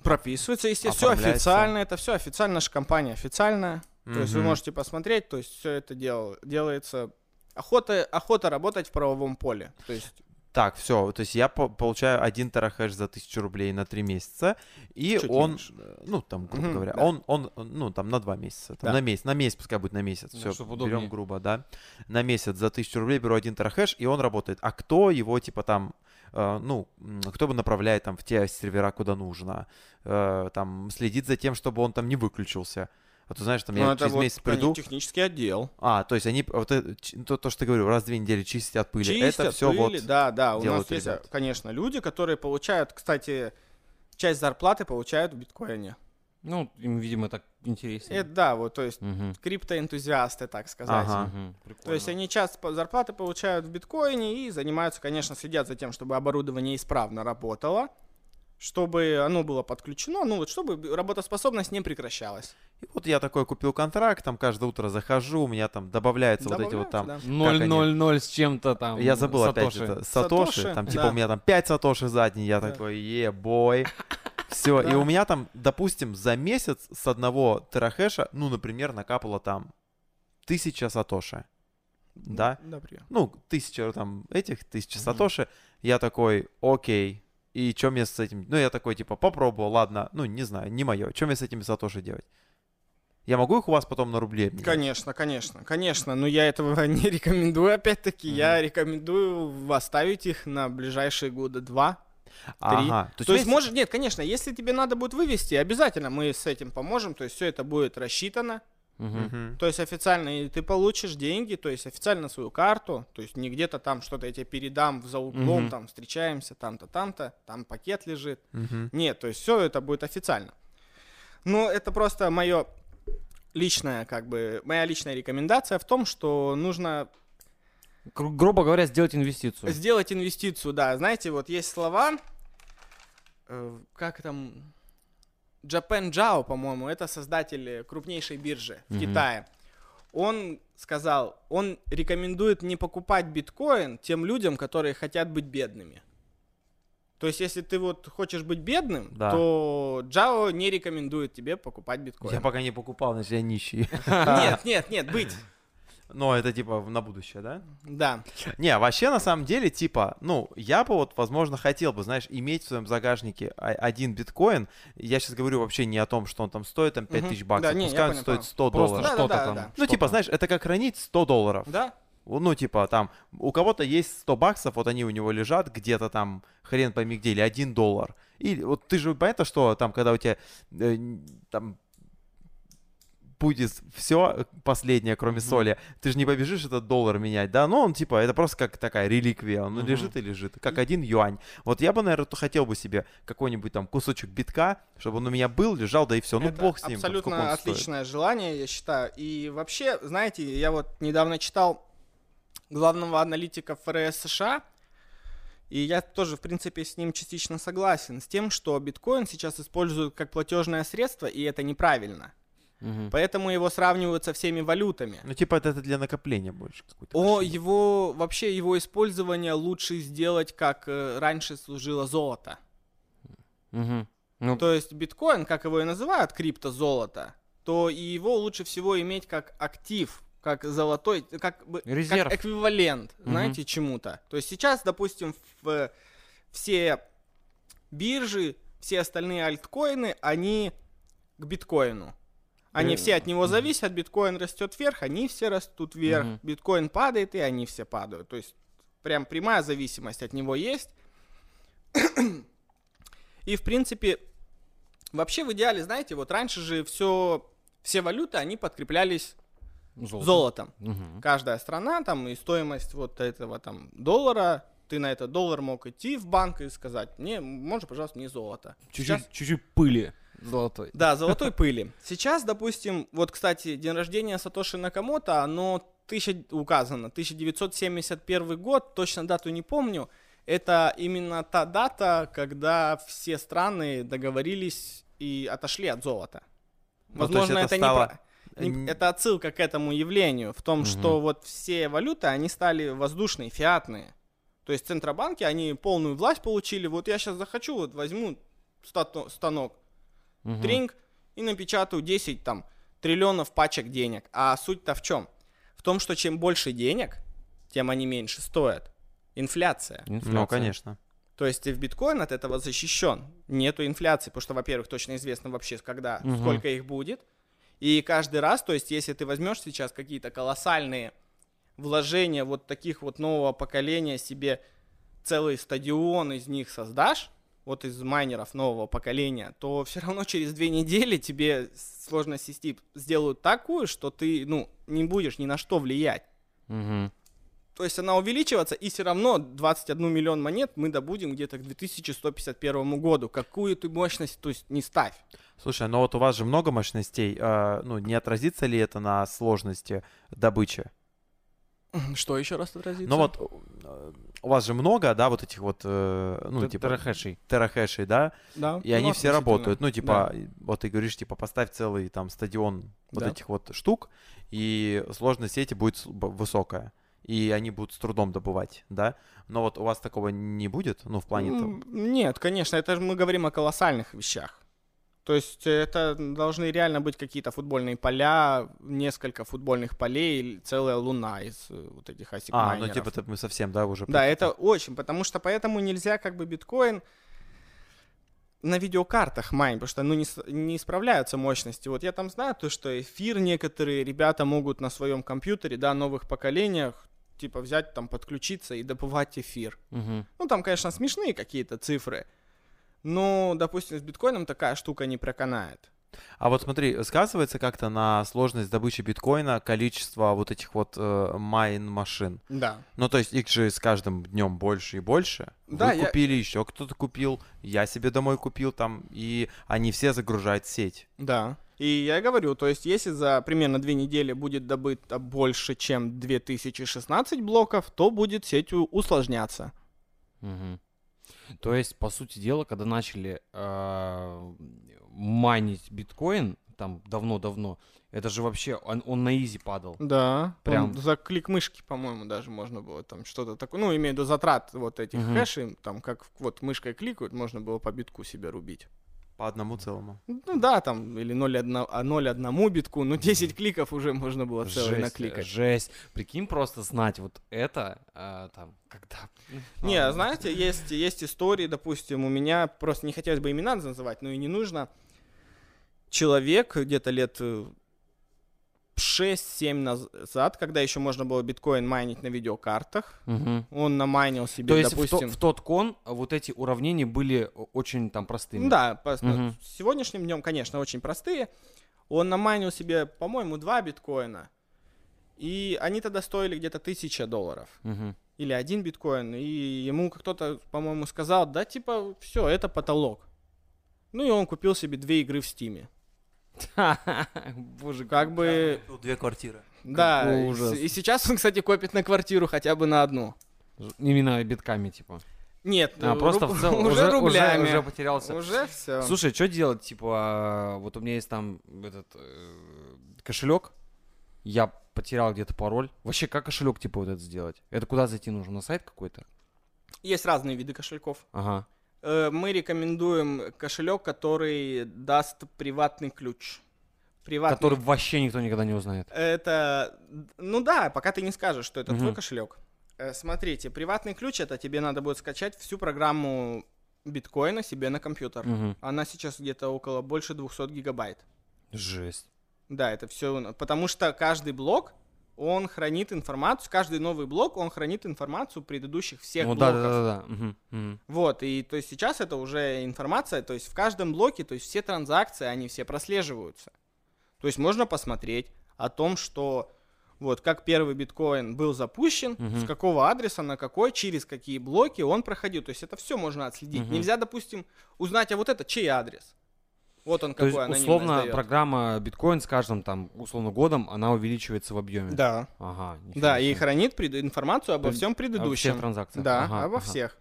Speaker 2: Прописывается, естественно, все официально, это все официально, наша компания официальная. То есть вы можете посмотреть, то есть все это дел, делается. Охота, охота работать в правовом поле. То есть,
Speaker 1: Так, все, то есть я по- получаю один терахэш за тысячу рублей на три месяца, и
Speaker 2: Чуть
Speaker 1: он,
Speaker 2: меньше.
Speaker 1: ну, там, грубо
Speaker 2: Мгм,
Speaker 1: говоря,
Speaker 2: да.
Speaker 1: он, он, ну, там, на два месяца, там,
Speaker 2: Да.
Speaker 1: на месяц, на месяц, пускай будет на месяц,
Speaker 3: Да,
Speaker 1: все, берем грубо, да, на месяц за тысячу рублей беру один терахэш, и он работает. А кто его, типа, там, э, ну, кто бы направляет там в те сервера, куда нужно, э, там, следит за тем, чтобы он там не выключился. А то, знаешь, там,
Speaker 2: ну,
Speaker 1: я через
Speaker 2: вот
Speaker 1: месяц
Speaker 2: они-
Speaker 1: приду,
Speaker 2: технический отдел.
Speaker 1: а, то есть они, вот это, то, то, что ты говорю, раз в две недели чистить от пыли,
Speaker 2: Чистят,
Speaker 1: это все
Speaker 2: пыли,
Speaker 1: вот...
Speaker 2: да, да. У нас есть,
Speaker 1: ребята.
Speaker 2: конечно, люди, которые получают, кстати, часть зарплаты получают в биткоине.
Speaker 3: Ну, им, видимо, так интереснее.
Speaker 2: Это да, вот, то есть
Speaker 3: Мгм.
Speaker 2: криптоэнтузиасты, так сказать.
Speaker 1: Ага.
Speaker 3: Мгм.
Speaker 2: То есть они часть по- зарплаты получают в биткоине и занимаются, конечно, следят за тем, чтобы оборудование исправно работало, чтобы оно было подключено, ну вот чтобы работоспособность не прекращалась.
Speaker 1: И вот я такой купил контракт, там каждое утро захожу, у меня там добавляются вот эти вот там...
Speaker 2: Добавляются,
Speaker 3: Ноль,
Speaker 1: они?
Speaker 3: ноль, ноль с чем-то там.
Speaker 1: Я забыл опять
Speaker 3: сатоши.
Speaker 1: это. Сатоши.
Speaker 2: Сатоши,
Speaker 1: Там типа
Speaker 2: да.
Speaker 1: у меня там 5 сатоши за день. Я
Speaker 2: Да.
Speaker 1: такой, е-бой. Все. И
Speaker 2: Да.
Speaker 1: у меня там, допустим, за месяц с одного терахэша, ну, например, накапало там тысяча сатоши.
Speaker 2: да?
Speaker 1: Да?
Speaker 2: Например.
Speaker 1: Ну, тысяча там этих, тысяча
Speaker 3: Мгм.
Speaker 1: сатоши. Я такой, окей. И что мне с этим... Ну, я такой, типа, попробовал, ладно. Ну, не знаю, не мое. Что мне с этими сатоши делать? Я могу их у вас потом на рубле обменять?
Speaker 2: Конечно, конечно, конечно, но я этого не рекомендую, опять-таки, я рекомендую оставить их на ближайшие года два.
Speaker 1: Ага.
Speaker 2: То есть,
Speaker 1: у меня
Speaker 2: может, нет, конечно, если тебе надо будет вывести, обязательно мы с этим поможем, то есть все это будет рассчитано, То есть официально и ты получишь деньги, то есть официально свою карту, то есть не где-то там что-то я тебе передам за углом,
Speaker 3: Мгм.
Speaker 2: там встречаемся, там-то, там-то, там пакет лежит.
Speaker 1: Мгм.
Speaker 2: Нет, то есть все это будет официально. Но это просто мое личное, как бы, моя личная рекомендация в том, что нужно
Speaker 3: Гру- грубо говоря, сделать инвестицию.
Speaker 2: сделать инвестицию, да. Знаете, вот есть слова, э, как там, Japan Jao, по-моему, это создатель крупнейшей биржи в
Speaker 3: Мгм.
Speaker 2: Китае. Он сказал, он рекомендует не покупать биткоин тем людям, которые хотят быть бедными. То есть, если ты вот хочешь быть бедным,
Speaker 1: Да.
Speaker 2: то Джао не рекомендует тебе покупать биткоин.
Speaker 1: Я пока не покупал, значит, я нищий.
Speaker 2: Нет, нет, нет, быть.
Speaker 1: Но это типа на будущее, да?
Speaker 2: Да.
Speaker 1: Не, вообще на самом деле, типа, ну, я бы вот, возможно, хотел бы, знаешь, иметь в своем загажнике один биткоин. Я сейчас говорю вообще не о том, что он там стоит, там, 5000
Speaker 2: Мгм.
Speaker 1: баксов.
Speaker 2: Да, не, я
Speaker 1: Пускай он
Speaker 2: понял,
Speaker 1: стоит
Speaker 2: понял.
Speaker 1: 100
Speaker 3: Просто
Speaker 1: долларов.
Speaker 2: Да,
Speaker 3: что-то
Speaker 2: да,
Speaker 3: там.
Speaker 2: да.
Speaker 1: Ну,
Speaker 3: что-то.
Speaker 1: типа, знаешь, это как хранить 100 долларов.
Speaker 2: Да?
Speaker 1: Ну, типа, там, у кого-то есть 100 баксов, вот они у него лежат где-то там, хрен пойми где, или 1 доллар. И вот ты же понятно, что там, когда у тебя э, там будет все последнее, кроме соли, ты же не побежишь этот доллар менять, да? Ну, он типа, это просто как такая реликвия, он
Speaker 3: Мгм.
Speaker 1: лежит и лежит, как один юань. Вот я бы, наверное, хотел бы себе какой-нибудь там кусочек битка, чтобы он у меня был, лежал, да и все. Ну, бог с ним.
Speaker 2: Абсолютно
Speaker 1: он стоит.
Speaker 2: отличное желание, я считаю. И вообще, знаете, я вот недавно читал главного аналитика ФРС США, и я тоже, в принципе, с ним частично согласен, с тем, что биткоин сейчас используют как платежное средство, и это неправильно.
Speaker 3: Мгм.
Speaker 2: Поэтому его сравнивают со всеми валютами.
Speaker 1: Ну, типа, это, это для накопления больше. какой-то
Speaker 2: О,
Speaker 1: кошелек.
Speaker 2: его, вообще его использование лучше сделать, как э, раньше служило золото.
Speaker 3: Мгм. Ну,
Speaker 2: То есть биткоин, как его и называют, криптозолото, то и его лучше всего иметь как актив, как золотой, как бы
Speaker 3: Резерв.
Speaker 2: как эквивалент,
Speaker 3: Мгм.
Speaker 2: знаете, чему-то. То есть сейчас, допустим, в, все биржи, все остальные альткоины, они к биткоину. Они
Speaker 3: Э,
Speaker 2: все от него зависят, биткоин растет вверх, они все растут вверх,
Speaker 3: Мгм.
Speaker 2: биткоин падает, и они все падают. То есть прям прямая зависимость от него есть. И, в принципе, вообще в идеале, знаете, вот раньше же все, все валюты, они подкреплялись
Speaker 3: золото.
Speaker 2: золотом.
Speaker 3: Мгм.
Speaker 2: Каждая страна, там, и стоимость вот этого там доллара, ты на этот доллар мог идти в банк и сказать, мне, можно, пожалуйста, мне золото. Сейчас-
Speaker 3: Чуть-чуть, чуть-чуть пыли золотой.
Speaker 2: Да, золотой пыли. Сейчас, допустим, вот, кстати, день рождения Сатоши Накамото, оно тысяча, указано, 1971 год, точно дату не помню. Это именно та дата, когда все страны договорились и отошли от золота.
Speaker 1: Ну,
Speaker 2: Возможно,
Speaker 1: это
Speaker 2: это,
Speaker 1: стало-
Speaker 2: не, про- не- это отсылка к этому явлению, в том,
Speaker 3: Мгм.
Speaker 2: что вот все валюты, они стали воздушные, фиатные. То есть центробанки, они полную власть получили. Вот я сейчас захочу, вот возьму станок,
Speaker 3: Мгм.
Speaker 2: тринг и напечатаю 10 там триллионов пачек денег. А суть-то в чем? В том, что чем больше денег, тем они меньше стоят. Инфляция.
Speaker 3: Инфляция.
Speaker 1: Ну, конечно.
Speaker 2: То есть в биткоин от этого защищен. Нету инфляции, потому что, во-первых, точно известно вообще, когда,
Speaker 3: Мгм.
Speaker 2: сколько их будет. И каждый раз, то есть если ты возьмешь сейчас какие-то колоссальные вложения вот таких вот нового поколения себе целый стадион из них создашь, вот из майнеров нового поколения, то все равно через две недели тебе сложность систем сделают такую, что ты, ну, не будешь ни на что влиять.
Speaker 3: Мгм.
Speaker 2: То есть она увеличиваться, и все равно 21 миллион монет мы добудем где-то к 2151 году. Какую ты мощность, то есть не ставь.
Speaker 1: Слушай, но вот у вас же много мощностей. а, ну, не отразится ли это на сложности добычи?
Speaker 2: Что еще раз отразится?
Speaker 1: Ну вот э, у вас же много, да, вот этих вот, э, ну,
Speaker 3: Т-
Speaker 1: типа,
Speaker 3: терахэшей.
Speaker 1: терахэшей, да,
Speaker 2: да,
Speaker 1: и
Speaker 2: ну,
Speaker 1: они все работают. Ну, типа, вот ты говоришь, типа, поставь целый там стадион вот
Speaker 2: Да.
Speaker 1: этих вот штук, и сложность сети будет высокая. И они будут с трудом добывать, да? Но вот у вас такого не будет, ну, в плане
Speaker 2: Нет, конечно, это же мы говорим о колоссальных вещах. То есть это должны реально быть какие-то футбольные поля, несколько футбольных полей, целая луна из э, вот этих асик
Speaker 1: А, ну, типа, мы совсем, да, уже...
Speaker 2: Да, это очень, потому что поэтому нельзя как бы биткоин на видеокартах майн, потому что ну, не, не справляются мощности. Вот я там знаю то, что эфир некоторые ребята могут на своем компьютере, да, новых поколениях, типа взять там, подключиться и добывать эфир.
Speaker 3: Мгм.
Speaker 2: Ну, там, конечно, смешные какие-то цифры, но, допустим, с биткоином такая штука не проканает.
Speaker 1: А вот смотри, сказывается как-то на сложность добычи биткоина количество вот этих вот э, майн-машин?
Speaker 2: Да.
Speaker 1: Ну, то есть их же с каждым днем больше и больше.
Speaker 2: Да,
Speaker 1: Вы
Speaker 2: я-
Speaker 1: купили, еще кто-то купил, я себе домой купил там, и они все загружают сеть.
Speaker 2: Да. И я говорю, то есть если за примерно две недели будет добыто больше, чем 2016 блоков, то будет сеть усложняться.
Speaker 3: Мгм. То есть, по сути дела, когда начали а, майнить биткоин, там давно-давно, это же вообще, он, он на изи падал.
Speaker 2: Да.
Speaker 3: Прям-
Speaker 2: Прям за клик мышки, по-моему, даже можно было там что-то такое. Ну, имею в виду затрат вот этих
Speaker 3: Мгм.
Speaker 2: хэшей, там как вот мышкой кликают, можно было по битку себе рубить.
Speaker 1: По одному целому.
Speaker 2: Ну да, там, или 0,1 битку, ну 10 кликов уже можно было целый
Speaker 3: Жесть,
Speaker 2: накликать.
Speaker 3: Жесть. Прикинь, просто знать вот это, а, там, когда...
Speaker 2: Не,
Speaker 3: А,
Speaker 2: знаете, есть, есть истории, допустим, у меня, просто не хотелось бы имена называть, но и не нужно. Человек где-то лет э, 6-7 назад, когда еще можно было биткоин майнить на видеокартах,
Speaker 3: мгм.
Speaker 2: он намайнил себе,
Speaker 3: То есть в, то-
Speaker 2: допустим...
Speaker 3: в тот кон вот эти уравнения были о- очень там простыми.
Speaker 2: Да, по- с сегодняшним днем, конечно, очень простые. Он намайнил себе, по-моему, два биткоина. И они тогда стоили где-то тысяча долларов.
Speaker 3: Мгм.
Speaker 2: Или один биткоин. И ему кто-то, по-моему, сказал, да, типа, все, это потолок. Ну и он купил себе две игры в Стиме.
Speaker 3: Боже,
Speaker 2: Как бы,
Speaker 1: Две квартиры.
Speaker 2: да, и сейчас он, кстати, копит на квартиру хотя бы на одну.
Speaker 3: Именно битками, типа.
Speaker 2: Нет,
Speaker 3: А, просто в целом
Speaker 2: уже,
Speaker 3: уже, уже,
Speaker 2: рублями.
Speaker 3: уже потерялся.
Speaker 2: Уже все.
Speaker 3: Слушай, что делать? Типа, а, вот у меня есть там этот кошелек, я потерял где-то пароль. Вообще, как кошелек, типа, вот это сделать? Это куда зайти нужно? На сайт какой-то?
Speaker 2: Есть разные виды кошельков.
Speaker 3: Ага.
Speaker 2: Э, Мы рекомендуем кошелек, который даст приватный ключ. Приватный.
Speaker 3: Который вообще никто никогда не узнает.
Speaker 2: Это, ну да, пока ты не скажешь, что это твой
Speaker 3: Мгм.
Speaker 2: кошелек. Э, Смотрите, приватный ключ это тебе надо будет скачать всю программу биткоина себе на компьютер.
Speaker 3: Мгм.
Speaker 2: Она сейчас где-то около больше 200 гигабайт.
Speaker 3: Жесть.
Speaker 2: Да, это все, потому что каждый блок он хранит информацию, каждый новый блок он хранит информацию предыдущих всех
Speaker 3: Ну да,
Speaker 2: блоков.
Speaker 3: да, да, да. Мгм, мгм.
Speaker 2: Вот, и то есть сейчас это уже информация, то есть в каждом блоке, то есть все транзакции, они все прослеживаются. То есть можно посмотреть о том, что вот как первый биткоин был запущен,
Speaker 3: Мгм.
Speaker 2: с какого адреса, на какой, через какие блоки он проходил. То есть это все можно отследить.
Speaker 3: Мгм.
Speaker 2: Нельзя, допустим, узнать, а вот это чей адрес. Вот он
Speaker 3: То есть,
Speaker 2: какой
Speaker 3: условно, программа биткоин с каждым там, условно, годом, она увеличивается в объеме.
Speaker 2: Да,
Speaker 3: Ага.
Speaker 2: да, и
Speaker 3: себе.
Speaker 2: хранит пред- информацию обо всем предыдущем.
Speaker 3: всех транзакциях.
Speaker 2: Да,
Speaker 3: Ага,
Speaker 2: обо
Speaker 3: ага.
Speaker 2: всех.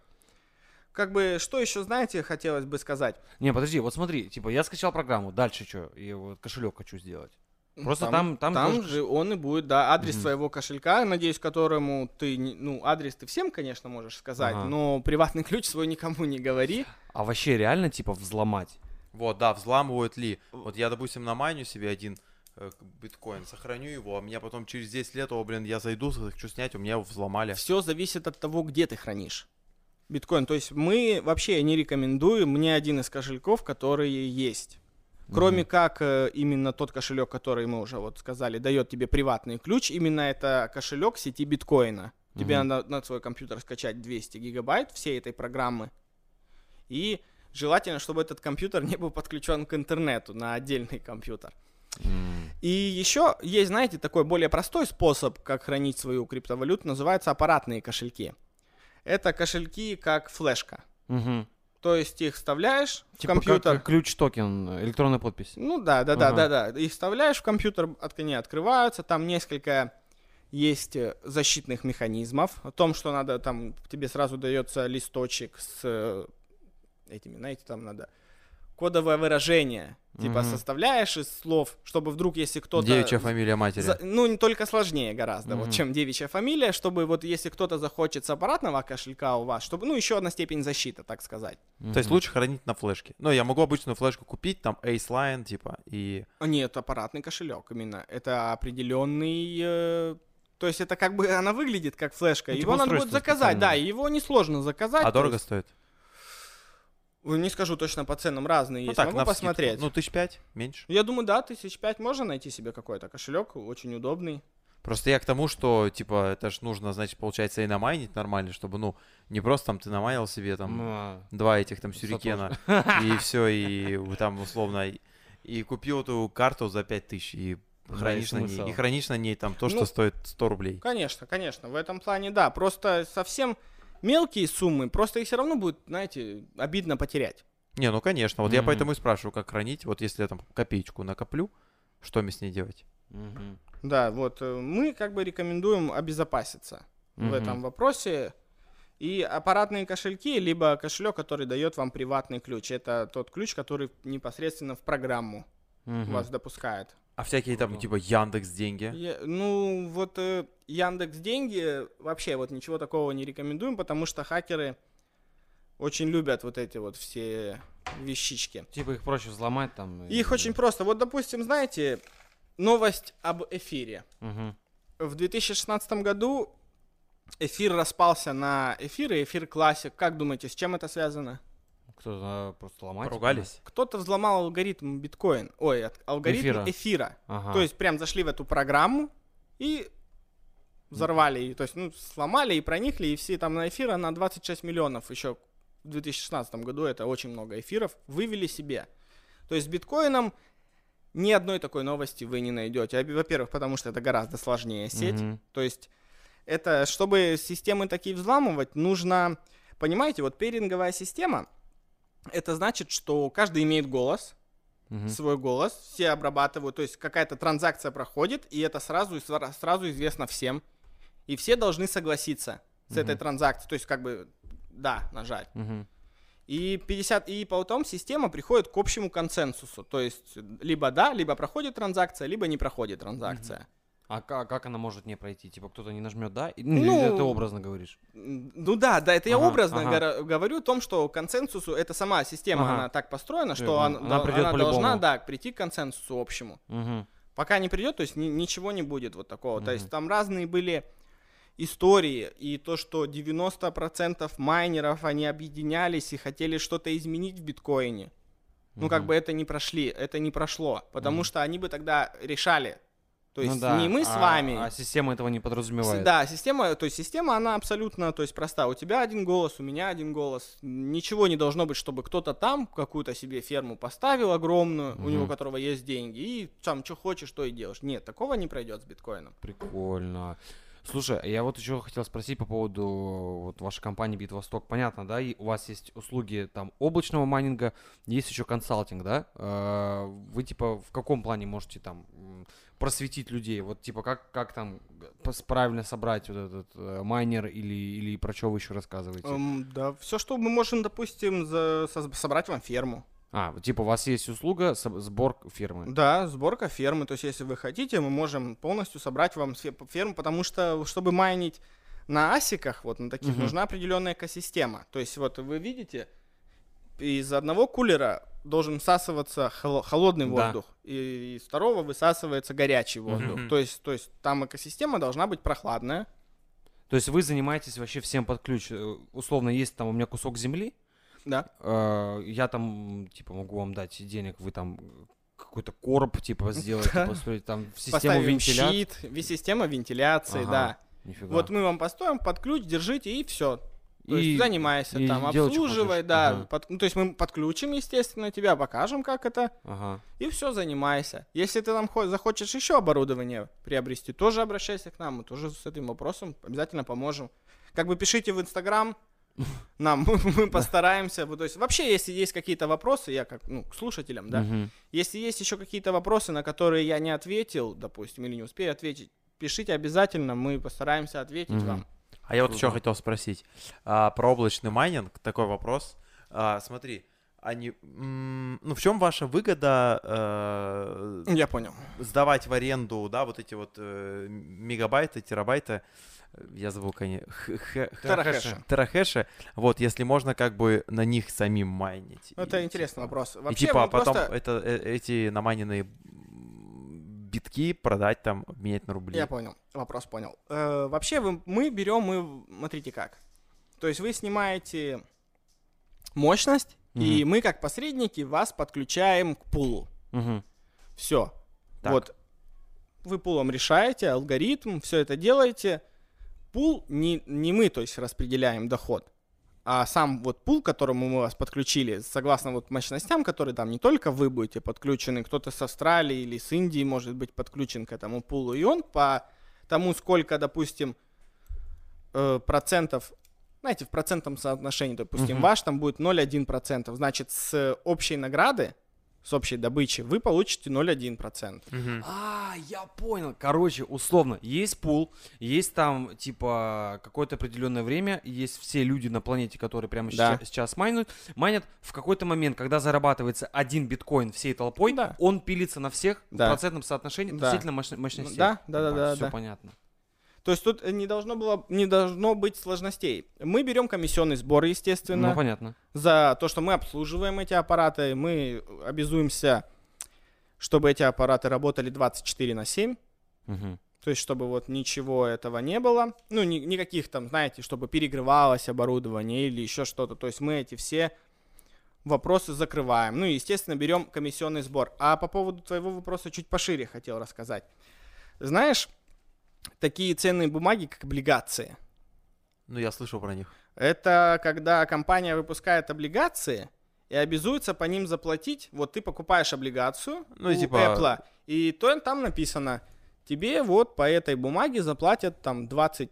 Speaker 2: Как бы, что еще, знаете, хотелось бы сказать?
Speaker 3: Не, подожди, вот смотри, типа, я скачал программу, дальше что? Я вот кошелек хочу сделать. Просто там- там тоже
Speaker 2: же он и будет, да, адрес
Speaker 3: Мгм.
Speaker 2: своего кошелька, надеюсь, которому ты, ну, адрес ты всем, конечно, можешь сказать,
Speaker 3: Ага.
Speaker 2: но приватный ключ свой никому не говори.
Speaker 3: А вообще реально, типа, взломать?
Speaker 1: Вот, да, взламывают ли. Вот я, допустим, намайню себе один э, биткоин, сохраню его, а меня потом через 10 лет, о, блин, я зайду, хочу снять, у меня его взломали.
Speaker 2: Все зависит от того, где ты хранишь биткоин. То есть мы вообще не рекомендуем ни один из кошельков, которые есть. Кроме как э, именно тот кошелек, который мы уже вот сказали, дает тебе приватный ключ, именно это кошелек сети биткоина. Тебе
Speaker 3: Мгм.
Speaker 2: надо на свой компьютер скачать 200 гигабайт всей этой программы. И желательно, чтобы этот компьютер не был подключен к интернету на отдельный компьютер. И еще есть, знаете, такой более простой способ, как хранить свою криптовалюту, называется аппаратные кошельки. Это кошельки как флешка.
Speaker 3: Мгм.
Speaker 2: То есть их вставляешь в
Speaker 3: Типа
Speaker 2: компьютер.
Speaker 3: как ключ-токен, электронная подпись.
Speaker 2: Ну да, да, да,
Speaker 3: Ага.
Speaker 2: да, да. Их вставляешь в компьютер, от они открываются, там несколько есть э, защитных механизмов. О том, что надо, там тебе сразу дается листочек с э, этими, знаете, там надо кодовое выражение. Типа
Speaker 3: Мгм.
Speaker 2: составляешь из слов, чтобы вдруг, если кто-то...
Speaker 1: Девичья фамилия матери.
Speaker 2: За- ну, не только сложнее гораздо,
Speaker 3: Мгм.
Speaker 2: вот, чем девичья фамилия, чтобы вот если кто-то захочет с аппаратного кошелька у вас, чтобы, ну, еще одна степень защиты, так сказать.
Speaker 1: То есть лучше хранить на флешке. Ну, я могу обычную флешку купить, там Ace Line, типа, и...
Speaker 2: А Нет, аппаратный кошелек именно. Это определенный... э, то есть это как бы она выглядит как флешка.
Speaker 3: Ну,
Speaker 2: его
Speaker 3: типа
Speaker 2: надо будет заказать, да, его несложно заказать.
Speaker 1: А дорого
Speaker 2: есть-
Speaker 1: стоит?
Speaker 2: Ой, Не скажу точно по ценам, разные
Speaker 1: Ну
Speaker 2: есть.
Speaker 1: так,
Speaker 2: Могу
Speaker 1: навскидку.
Speaker 2: посмотреть.
Speaker 1: Ну, тысяч пять, меньше.
Speaker 2: Я думаю, да, тысяч пять можно найти себе какой-то кошелек, очень удобный.
Speaker 1: Просто я к тому, что, типа, это ж нужно, значит, получается, и намайнить нормально, чтобы, ну, не просто там ты намайнил себе там
Speaker 3: Ну, а,
Speaker 1: два этих там сюрикена, и все, и там условно, и- купил эту карту за пять тысяч, и
Speaker 3: Да,
Speaker 1: хранишь на ней, и хранишь на ней там то,
Speaker 2: Ну,
Speaker 1: что стоит 100 рублей.
Speaker 2: Конечно, конечно, в этом плане да. Просто совсем мелкие суммы, просто их все равно будет, знаете, обидно потерять.
Speaker 1: Не, ну, конечно, вот я
Speaker 3: Мгм.
Speaker 1: поэтому и спрашиваю, как хранить, вот если я там копеечку накоплю, что мне с ней делать?
Speaker 3: мгм.
Speaker 2: Да, вот э, мы как бы рекомендуем обезопаситься в
Speaker 3: Мгм.
Speaker 2: этом вопросе. И аппаратные кошельки, либо кошелек, который дает вам приватный ключ. Это тот ключ, который непосредственно в программу
Speaker 3: Мгм.
Speaker 2: вас допускает.
Speaker 1: А всякие там, типа, Яндекс деньги.
Speaker 2: Я- ну, вот э, Яндекс деньги вообще вот ничего такого не рекомендуем, потому что хакеры очень любят вот эти вот все вещички.
Speaker 3: Типа их проще взломать там.
Speaker 2: Их очень просто. Вот, допустим, знаете, новость об эфире.
Speaker 3: Мгм.
Speaker 2: В 2016 году эфир распался на эфир и эфир классик. Как думаете, с чем это связано?
Speaker 3: Кто-то просто ломать.
Speaker 1: Поругались?
Speaker 2: Кто-то взломал алгоритм биткоин, ой, алгоритм
Speaker 3: Эфира.
Speaker 2: эфира.
Speaker 3: Ага.
Speaker 2: То есть прям зашли в эту программу и взорвали, и, то есть, ну, сломали и проникли, и все там на эфира на 26 миллионов еще в 2016 году, это очень много эфиров, вывели себе. То есть с биткоином ни одной такой новости вы не найдете. Во-первых, потому что это гораздо сложнее сеть.
Speaker 3: Мгм.
Speaker 2: То есть это, чтобы системы такие взламывать, нужно, понимаете, вот пиринговая система, это значит, что каждый имеет голос,
Speaker 3: Мгм.
Speaker 2: свой голос, все обрабатывают, то есть какая-то транзакция проходит, и это сразу, сразу известно всем. И все должны согласиться с этой
Speaker 3: Мгм.
Speaker 2: транзакцией, то есть как бы да, нажать.
Speaker 3: Мгм.
Speaker 2: И 50, и потом система приходит к общему консенсусу, то есть либо да, либо проходит транзакция, либо не проходит транзакция.
Speaker 3: А ка- как она может не пройти? Типа кто-то не нажмет, да? Ну,
Speaker 2: Ну,
Speaker 3: ты образно говоришь.
Speaker 2: Ну да, да, это я
Speaker 3: Ага,
Speaker 2: образно
Speaker 3: ага.
Speaker 2: говорю о том, что консенсусу, это сама система,
Speaker 3: Ага.
Speaker 2: она так построена,
Speaker 3: Я
Speaker 2: что
Speaker 3: понял.
Speaker 2: она,
Speaker 3: Она придёт
Speaker 2: она должна, да, прийти к консенсусу общему.
Speaker 3: Мгм.
Speaker 2: Пока не придет, то есть ни- ничего не будет вот такого. То
Speaker 3: Мгм.
Speaker 2: есть там разные были истории, и то, что 90% майнеров, они объединялись и хотели что-то изменить в биткоине. Ну, как
Speaker 3: Мгм.
Speaker 2: бы это не прошли, это не прошло, потому
Speaker 3: Мгм.
Speaker 2: что они бы тогда решали. То есть
Speaker 3: Ну да,
Speaker 2: не мы с
Speaker 3: а-
Speaker 2: вами.
Speaker 3: А система этого не подразумевает.
Speaker 2: Да, система, то есть система, она абсолютно, то есть проста. У тебя один голос, у меня один голос. Ничего не должно быть, чтобы кто-то там какую-то себе ферму поставил огромную, у него которого есть деньги, и там что хочешь, то и делаешь. Нет, такого не пройдет с биткоином.
Speaker 3: Прикольно. Слушай, я вот еще хотел спросить по поводу вот вашей компании Битвосток. Понятно, да, и у вас есть услуги там облачного майнинга, есть еще консалтинг, да? Э, Вы типа в каком плане можете там просветить людей? Вот типа как, как там правильно собрать вот этот э, майнер или, или про что вы еще рассказываете?
Speaker 2: Эм, да, все, что мы можем, допустим, за- со- собрать вам ферму.
Speaker 3: А, типа у вас есть услуга сбор фирмы.
Speaker 2: Да, сборка фермы. То есть, если вы хотите, мы можем полностью собрать вам ферму, потому что, чтобы майнить на асиках, вот на таких,
Speaker 3: Мгм.
Speaker 2: нужна определенная экосистема. То есть, вот вы видите, из одного кулера должен всасываться холо- холодный
Speaker 3: Да.
Speaker 2: воздух, и из второго высасывается горячий воздух.
Speaker 1: Мгм.
Speaker 2: То есть, то есть, там экосистема должна быть прохладная.
Speaker 3: То есть вы занимаетесь вообще всем под ключ. Э, Условно, есть там у меня кусок земли,
Speaker 2: Да.
Speaker 3: Э, я там, типа, могу вам дать денег, вы там какой-то короб, типа, сделаете,
Speaker 2: Да.
Speaker 3: построить там систему вентиляции.
Speaker 2: щит, система вентиляции,
Speaker 3: Ага,
Speaker 2: да.
Speaker 3: Нифига.
Speaker 2: Вот мы вам построим под ключ, держите, и все. То
Speaker 3: И-
Speaker 2: есть занимайся
Speaker 3: и
Speaker 2: там, обслуживай, да.
Speaker 3: Ага.
Speaker 2: под- ну, то есть мы подключим, естественно, тебя, покажем, как это,
Speaker 3: Ага.
Speaker 2: и все, занимайся. Если ты там хо- захочешь еще оборудование приобрести, тоже обращайся к нам, мы тоже с этим вопросом обязательно поможем. Как бы пишите в Инстаграм, нам, мы постараемся. То есть вообще, если есть какие-то вопросы, я как, ну, к слушателям, да, если есть еще какие-то вопросы, на которые я не ответил, допустим, или не успею ответить, пишите обязательно, мы постараемся ответить вам.
Speaker 1: А я вот еще хотел спросить а, про облачный майнинг. Такой вопрос. А, смотри, они, ну в чем ваша выгода э,
Speaker 2: Я понял.
Speaker 1: сдавать в аренду, да, вот эти вот э, мегабайты, терабайты, я забыл, конечно,
Speaker 2: Терахэши.
Speaker 1: терахэши, вот, если можно как бы на них самим майнить.
Speaker 2: Ну, Это
Speaker 1: И,
Speaker 2: интересный
Speaker 1: типа,
Speaker 2: вопрос.
Speaker 1: И
Speaker 2: Вообще,
Speaker 1: типа
Speaker 2: мы
Speaker 1: а потом
Speaker 2: просто-
Speaker 1: это, э, эти намайненные битки продать там, обменять на рубли.
Speaker 2: Я понял, вопрос понял. Э, вообще вы- мы берем, мы, смотрите как. То есть вы снимаете мощность, и мы как посредники вас подключаем к пулу.
Speaker 3: Мгм.
Speaker 2: Все.
Speaker 1: Так.
Speaker 2: Вот вы пулом решаете, алгоритм, все это делаете. Пул не, не мы, то есть, распределяем доход, а сам вот пул, к которому мы вас подключили, согласно вот мощностям, которые там не только вы будете подключены, кто-то с Австралии или с Индии может быть подключен к этому пулу, и он по тому, сколько, допустим, э, процентов, знаете, в процентном соотношении, допустим,
Speaker 3: Мгм.
Speaker 2: ваш там будет 0,1%, значит, с общей награды, с общей добычи вы получите 0,1%.
Speaker 1: Мгм.
Speaker 3: А, я понял. Короче, условно, есть пул, есть там, типа, какое-то определенное время, есть все люди на планете, которые прямо
Speaker 2: Да.
Speaker 3: сейчас, сейчас майнят. Майнят в какой-то момент, когда зарабатывается один биткоин всей толпой,
Speaker 2: Да.
Speaker 3: он пилится на всех
Speaker 2: Да.
Speaker 3: в процентном соотношении
Speaker 2: Да.
Speaker 3: относительно мощ- мощности.
Speaker 2: Да, да, да, да,
Speaker 3: Все
Speaker 2: да.
Speaker 3: понятно.
Speaker 2: То есть тут не должно, было, не должно быть сложностей. Мы берем комиссионный сбор, естественно,
Speaker 3: Ну, понятно.
Speaker 2: за то, что мы обслуживаем эти аппараты. Мы обязуемся, чтобы эти аппараты работали 24 на 7.
Speaker 3: Мгм.
Speaker 2: То есть, чтобы вот ничего этого не было. Ну, ни- никаких там, знаете, чтобы перегревалось оборудование или еще что-то. То есть мы эти все вопросы закрываем. Ну и, естественно, берем комиссионный сбор. А по поводу твоего вопроса чуть пошире хотел рассказать. Знаешь, такие ценные бумаги, как облигации,
Speaker 1: Ну, я слышал про них.
Speaker 2: это когда компания выпускает облигации и обязуется по ним заплатить. Вот ты покупаешь облигацию
Speaker 1: Ну,
Speaker 2: у
Speaker 1: типа-
Speaker 2: Apple, и то там написано, тебе вот по этой бумаге заплатят там 20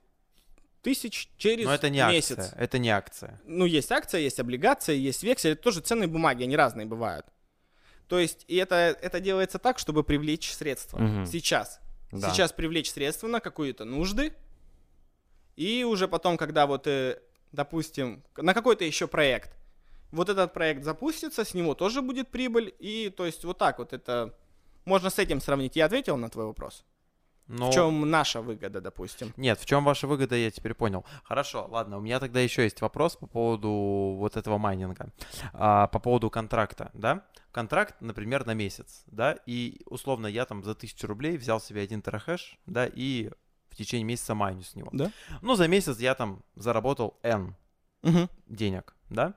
Speaker 2: тысяч через
Speaker 1: Но это не
Speaker 2: месяц.
Speaker 1: акция. Это не акция.
Speaker 2: Ну, есть акция, есть облигация, есть вексель. Это тоже ценные бумаги, они разные бывают. То есть, и это, это делается так, чтобы привлечь средства.
Speaker 3: Мгм.
Speaker 2: Сейчас.
Speaker 3: Да.
Speaker 2: Сейчас привлечь средства на какую-то нужды. И уже потом, когда вот, э, допустим, на какой-то еще проект, вот этот проект запустится, с него тоже будет прибыль. И то есть вот так вот это... Можно с этим сравнить. Я ответил на твой вопрос.
Speaker 1: Но...
Speaker 2: В чем наша выгода, допустим?
Speaker 1: Нет, в чем ваша выгода, я теперь понял. Хорошо, ладно, у меня тогда еще есть вопрос по поводу вот этого майнинга. А, по поводу контракта, да? Контракт, например, на месяц, да, и условно я там за 1000 рублей взял себе один терахэш, да, и в течение месяца майню с него.
Speaker 2: Да.
Speaker 1: Ну, за месяц я там заработал N
Speaker 2: Мгм.
Speaker 1: денег, да?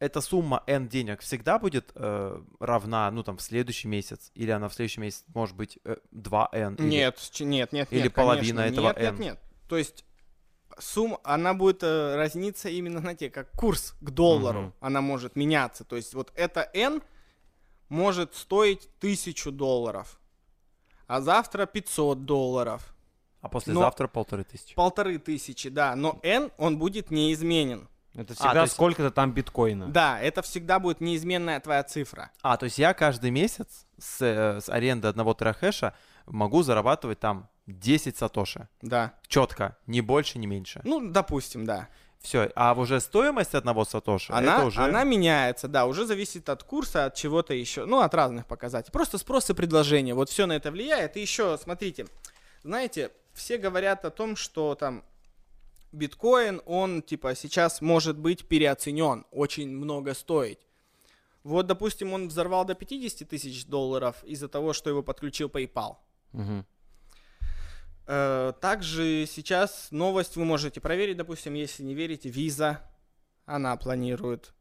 Speaker 1: Эта сумма N денег всегда будет э, равна, ну, там, в следующий месяц? Или она в следующий месяц может быть э, 2N? или-
Speaker 2: Нет, нет, нет,
Speaker 1: или
Speaker 2: нет,
Speaker 1: половина
Speaker 2: конечно.
Speaker 1: этого
Speaker 2: нет,
Speaker 1: N.
Speaker 2: Нет, нет, То есть сумма, она будет э, разниться именно, знаете, как курс к доллару.
Speaker 3: Мгм.
Speaker 2: Она может меняться. То есть вот это N может стоить тысячу долларов, а завтра 500 долларов.
Speaker 1: А послезавтра полторы тысячи.
Speaker 2: Полторы тысячи, да. Но N, он будет неизменен.
Speaker 3: Это
Speaker 1: А,
Speaker 3: всегда
Speaker 1: то есть-
Speaker 3: сколько-то там биткоина.
Speaker 2: Да, это всегда будет неизменная твоя цифра.
Speaker 1: А, то есть я каждый месяц с, э, с аренды одного терахэша могу зарабатывать там 10 сатоши.
Speaker 2: Да.
Speaker 1: Четко, ни больше, ни меньше.
Speaker 2: Ну, допустим, да.
Speaker 1: Все, а уже стоимость одного сатоши,
Speaker 2: Она,
Speaker 1: это уже...
Speaker 2: она меняется, да, уже зависит от курса, от чего-то еще, ну, от разных показателей. Просто спрос и предложение, вот все на это влияет. И еще, смотрите, знаете, все говорят о том, что там биткоин, он, типа, сейчас может быть переоценен, очень много стоить. Вот, допустим, он взорвал до 50 тысяч долларов из-за того, что его подключил PayPal. Э, Также сейчас новость вы можете проверить, допустим, если не верите, Visa, она планирует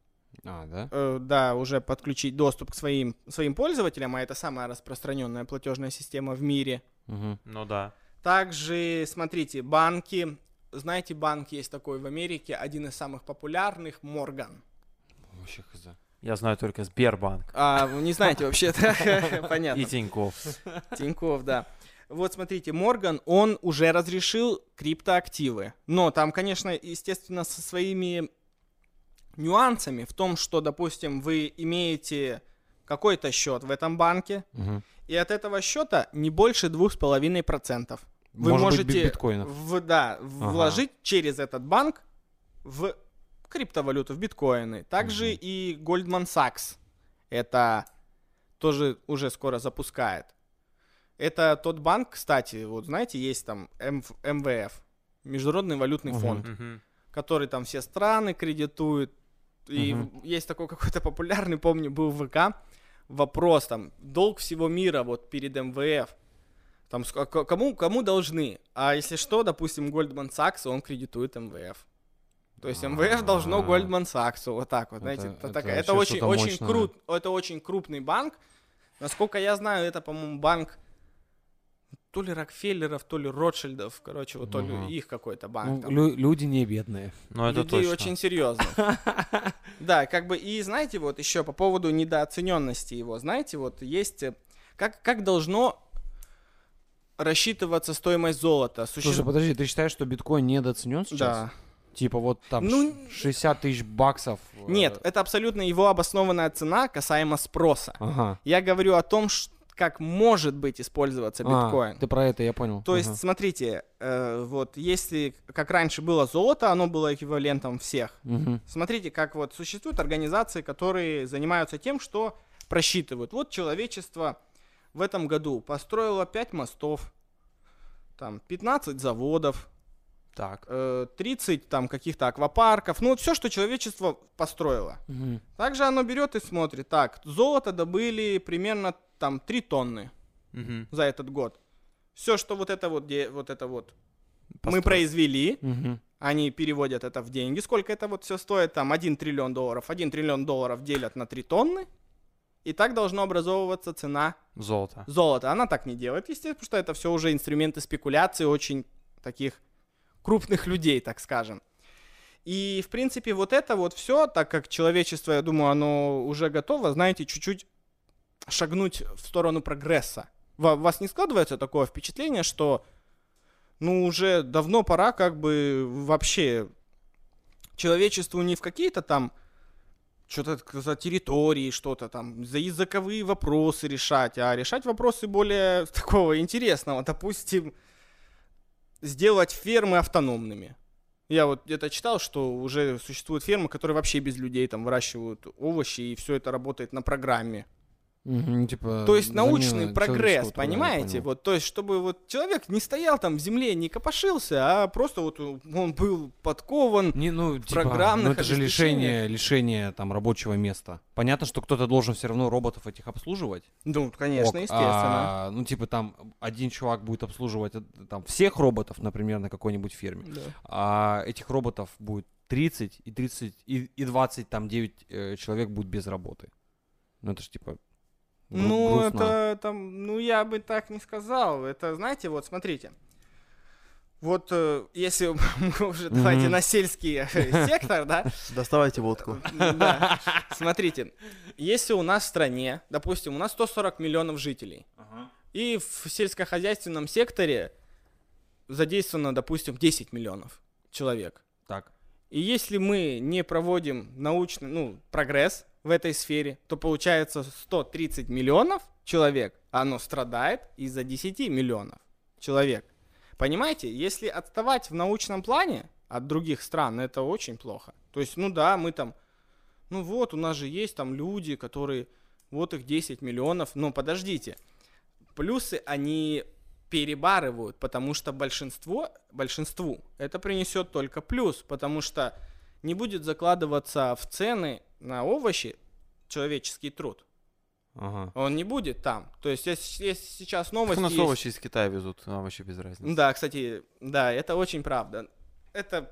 Speaker 3: А, да?
Speaker 2: э, да, уже подключить доступ к своим, своим пользователям, а это самая распространенная платежная система в мире.
Speaker 3: Мгм.
Speaker 1: Ну да.
Speaker 2: Также, смотрите, банки. Знаете, банк есть такой в Америке, один из самых популярных, Морган.
Speaker 3: Вообще хз.
Speaker 1: Я знаю только Сбербанк
Speaker 2: А, вы не знаете вообще-то, понятно.
Speaker 1: и Тинькофф.
Speaker 2: Тиньков, да. Вот смотрите, Морган, он уже разрешил криптоактивы. Но там, конечно, естественно, со своими нюансами в том, что, допустим, вы имеете какой-то счет в этом банке, и от этого счета не больше 2,5%. Вы
Speaker 3: Может быть,
Speaker 2: можете
Speaker 3: биткоинов.
Speaker 2: в- да, вложить через этот банк в криптовалюту, в биткоины. Также
Speaker 3: Мгм.
Speaker 2: и Goldman Sachs это тоже уже скоро запускает. Это тот банк, кстати, вот знаете, есть там МФ МВФ, Международный валютный
Speaker 3: Мгм.
Speaker 2: фонд,
Speaker 1: Мгм.
Speaker 2: который там все страны кредитует. И
Speaker 3: Мгм.
Speaker 2: есть такой какой-то популярный, помню, был в ВК, вопрос там, долг всего мира вот перед МВФ. Там к- кому, кому должны? А если что, допустим, Goldman Sachs, он кредитует МВФ. То есть МВФ должно
Speaker 3: А.
Speaker 2: Goldman Sachs, вот так вот,
Speaker 3: Это-
Speaker 2: знаете, это,
Speaker 3: это
Speaker 2: это очень, очень крут, это очень крупный банк. Насколько я знаю, это, по-моему, банк то ли Рокфеллеров, то ли Ротшильдов, короче, вот то ли их какой-то банк.
Speaker 3: Ну,
Speaker 2: там.
Speaker 3: лю- люди не бедные.
Speaker 1: Ну это
Speaker 2: людей
Speaker 1: точно.
Speaker 2: очень серьезно. Да, как бы и знаете, вот еще по поводу недооцененности его, знаете, вот есть э, как как должно рассчитываться стоимость золота. Суще-
Speaker 3: Слушай, подожди, ты считаешь, что биткоин недооценен сейчас?
Speaker 2: Да.
Speaker 3: Типа вот там
Speaker 2: Ну,
Speaker 3: ш- 60 тысяч баксов. э,
Speaker 2: Нет, это абсолютно его обоснованная цена касаемо спроса.
Speaker 3: Ага.
Speaker 2: Я говорю о том, ш- как может быть использоваться
Speaker 3: А,
Speaker 2: биткоин.
Speaker 3: ты про это, я понял.
Speaker 2: То есть,
Speaker 3: Ага.
Speaker 2: смотрите, э, вот если как раньше было золото, оно было эквивалентом всех.
Speaker 3: Мгм.
Speaker 2: Смотрите, как вот существуют организации, которые занимаются тем, что просчитывают. Вот человечество в этом году построило 5 мостов, там 15 заводов,
Speaker 1: Так.
Speaker 2: э, 30 там каких-то аквапарков, ну вот все, что человечество построило.
Speaker 3: Мгм.
Speaker 2: Также оно берет и смотрит, так, золото добыли примерно там 3 тонны
Speaker 1: Мгм.
Speaker 2: за этот год. Все, что вот это вот, где, вот это вот мы
Speaker 1: Построй.
Speaker 2: произвели,
Speaker 3: Мгм.
Speaker 2: они переводят это в деньги. Сколько это вот все стоит? Там 1 триллион долларов. 1 триллион долларов делят на 3 тонны. И так должно образовываться цена
Speaker 1: Золото.
Speaker 2: золота. Она так не делает, естественно, потому что это все уже инструменты спекуляции очень таких крупных людей, так скажем. И, в принципе, вот это вот все, так как человечество, я думаю, оно уже готово, знаете, чуть-чуть шагнуть в сторону прогресса. У вас не складывается такое впечатление, что, ну, уже давно пора как бы вообще человечеству не в какие-то там что-то за территории, что-то там, за языковые вопросы решать, а решать вопросы более такого интересного. Допустим, сделать фермы автономными. Я вот где-то читал, что уже существуют фермы, которые вообще без людей там выращивают овощи, и все это работает на программе.
Speaker 3: Мгм, типа,
Speaker 2: То есть
Speaker 3: замена
Speaker 2: научный прогресс, понимаете? Вот, то есть, чтобы вот человек не стоял там в земле, не копошился, а просто вот он был подкован.
Speaker 3: Не, ну, типа,
Speaker 2: программных
Speaker 3: ну, это же лишение, лишение там рабочего места. Понятно, что кто-то должен все равно роботов этих обслуживать.
Speaker 2: Ну, конечно,
Speaker 3: Ок,
Speaker 2: естественно.
Speaker 3: а, ну, типа там один чувак будет обслуживать э, там всех роботов, например, на какой-нибудь ферме.
Speaker 2: Да.
Speaker 3: А этих роботов будет 30 и 30 и, и 20 там 9 э, человек будет без работы. Ну это же типа гру-
Speaker 2: Ну,
Speaker 3: грустно.
Speaker 2: это там, ну, я бы так не сказал. Это, знаете, вот смотрите. Вот э, если мы уже давайте на сельский э, сектор, да,
Speaker 1: Доставайте водку.
Speaker 2: да, смотрите, если у нас в стране, допустим, у нас 140 миллионов жителей, и в сельскохозяйственном секторе задействовано, допустим, 10 миллионов человек.
Speaker 3: Так.
Speaker 2: И если мы не проводим научный, ну, прогресс в этой сфере, то получается 130 миллионов человек, а оно страдает из-за 10 миллионов человек. Понимаете, если отставать в научном плане от других стран, это очень плохо. То есть, ну да, мы там, ну вот, у нас же есть там люди, которые, вот их 10 миллионов, но подождите, плюсы они перебарывают, потому что большинство, большинству это принесет только плюс, потому что не будет закладываться в цены на овощи человеческий труд.
Speaker 3: Ага.
Speaker 2: Он не будет там. То есть, если, если сейчас
Speaker 1: Так
Speaker 2: новости
Speaker 1: у нас
Speaker 2: есть-
Speaker 1: овощи из Китая везут, нам вообще без разницы.
Speaker 2: Да, кстати, да, это очень правда. Это...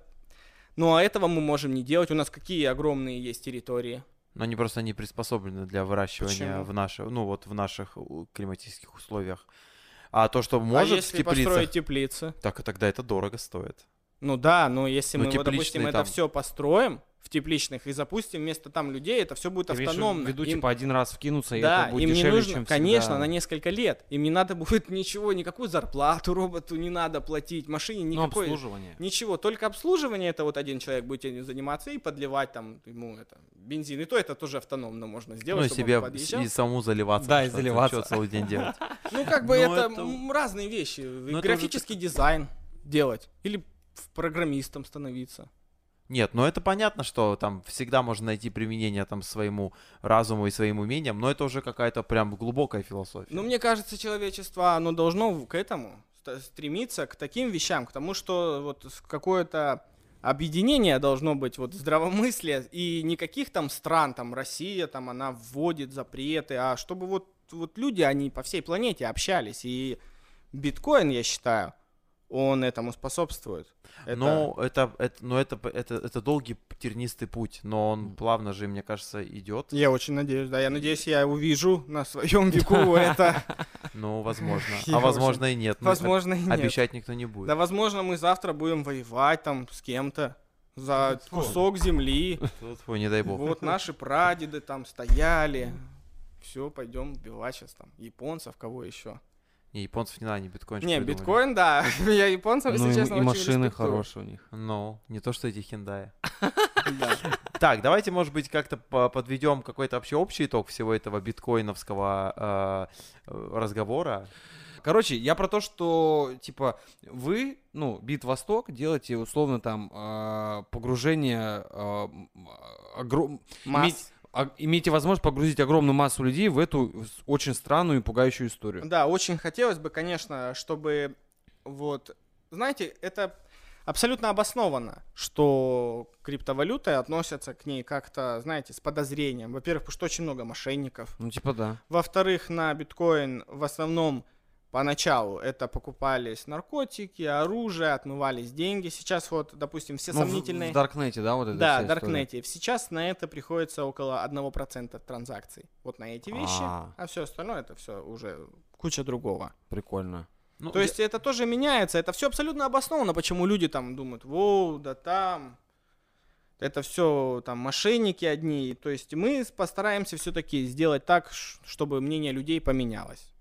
Speaker 2: Ну, а этого мы можем не делать. У нас какие огромные есть территории.
Speaker 1: Но они просто не приспособлены для выращивания
Speaker 2: Почему?
Speaker 1: в наших, ну вот в наших климатических условиях. А то, что может
Speaker 2: а
Speaker 1: в
Speaker 2: если
Speaker 1: теплицах,
Speaker 2: построить теплицы?
Speaker 1: так и тогда это дорого стоит.
Speaker 2: Ну да, но если
Speaker 1: Ну,
Speaker 2: мы, вот, допустим,
Speaker 1: тепличные
Speaker 2: это
Speaker 1: там.
Speaker 2: все построим в тепличных и запустим вместо там людей, это все будет
Speaker 3: Ты
Speaker 2: автономно.
Speaker 3: в виду,
Speaker 2: Им-
Speaker 3: типа, один раз вкинуться, и
Speaker 2: да,
Speaker 3: это будет
Speaker 2: им не
Speaker 3: дешевле,
Speaker 2: нужно,
Speaker 3: чем
Speaker 2: конечно,
Speaker 3: всегда.
Speaker 2: на несколько лет. Им не надо будет ничего, никакую зарплату роботу не надо платить, машине
Speaker 3: Ну,
Speaker 2: никакой...
Speaker 3: обслуживание.
Speaker 2: Ничего, только обслуживание это вот один человек будет этим заниматься и подливать там ему это бензин. И то это тоже автономно можно сделать.
Speaker 1: ну и себе и самому заливаться.
Speaker 3: Да, и заливаться.
Speaker 1: Что целый день делать.
Speaker 2: Ну, как бы
Speaker 1: Ну,
Speaker 2: это, разные вещи.
Speaker 1: уже
Speaker 2: Графический дизайн делать. Или программистом становиться.
Speaker 1: Нет, ну это понятно, что там всегда можно найти применение там своему разуму и своим умениям, но это уже какая-то прям глубокая философия.
Speaker 2: Но мне кажется, человечество, оно должно к этому ст- стремиться, к таким вещам, к тому, что вот какое-то объединение должно быть, вот здравомыслие, и никаких там стран, там Россия, там она вводит запреты, а чтобы вот, вот люди, они по всей планете общались, и биткоин, я считаю, он этому способствует. Это-
Speaker 1: Ну, это, это, ну, это, это, это долгий тернистый путь, но он плавно же, мне кажется, идет.
Speaker 2: Я очень надеюсь, да. Я надеюсь, я увижу на своем веку это.
Speaker 1: Ну, возможно. А возможно и нет.
Speaker 2: Возможно, и нет.
Speaker 1: Обещать никто не будет.
Speaker 2: Да, возможно, мы завтра будем воевать там с кем-то за кусок земли.
Speaker 1: Фу, не дай бог.
Speaker 2: Вот наши прадеды там стояли. Все, пойдем убивать сейчас там японцев, кого еще.
Speaker 1: Не, японцев не надо, не биткоин.
Speaker 2: Не, биткоин, да. Я японцев, если
Speaker 3: Ну, и,
Speaker 2: честно,
Speaker 3: и машины
Speaker 2: респектую.
Speaker 3: хорошие у них.
Speaker 1: Ну, не то, что эти хендаи.
Speaker 2: Да.
Speaker 1: Так, давайте, может быть, как-то по- подведем какой-то вообще общий итог всего этого биткоиновского э, э, разговора.
Speaker 3: Короче, я про то, что, типа, вы, ну, Бит Восток, делаете, условно, там, а, погружение, а, а, огром-
Speaker 2: Масс.
Speaker 3: А- имеете возможность погрузить огромную массу людей в эту очень странную и пугающую историю.
Speaker 2: Да, очень хотелось бы, конечно, чтобы вот, знаете, это абсолютно обоснованно, что криптовалюты относятся к ней как-то, знаете, с подозрением. Во-первых, потому что очень много мошенников.
Speaker 3: Ну, типа да.
Speaker 2: Во-вторых, на биткоин в основном поначалу это покупались наркотики, оружие, отмывались деньги. Сейчас вот, допустим, все
Speaker 3: Ну, в-
Speaker 2: сомнительные...
Speaker 3: В Даркнете, да, вот это
Speaker 2: Да,
Speaker 3: история?
Speaker 2: Даркнете. Сейчас на это приходится около 1% транзакций. Вот на эти вещи,
Speaker 3: А.
Speaker 2: а все остальное это все уже куча другого.
Speaker 3: Прикольно.
Speaker 1: Ну,
Speaker 2: То есть это тоже меняется, это все абсолютно обосновано, почему люди там думают, воу, да там, это все там мошенники одни. То есть мы постараемся все-таки сделать так, чтобы мнение людей поменялось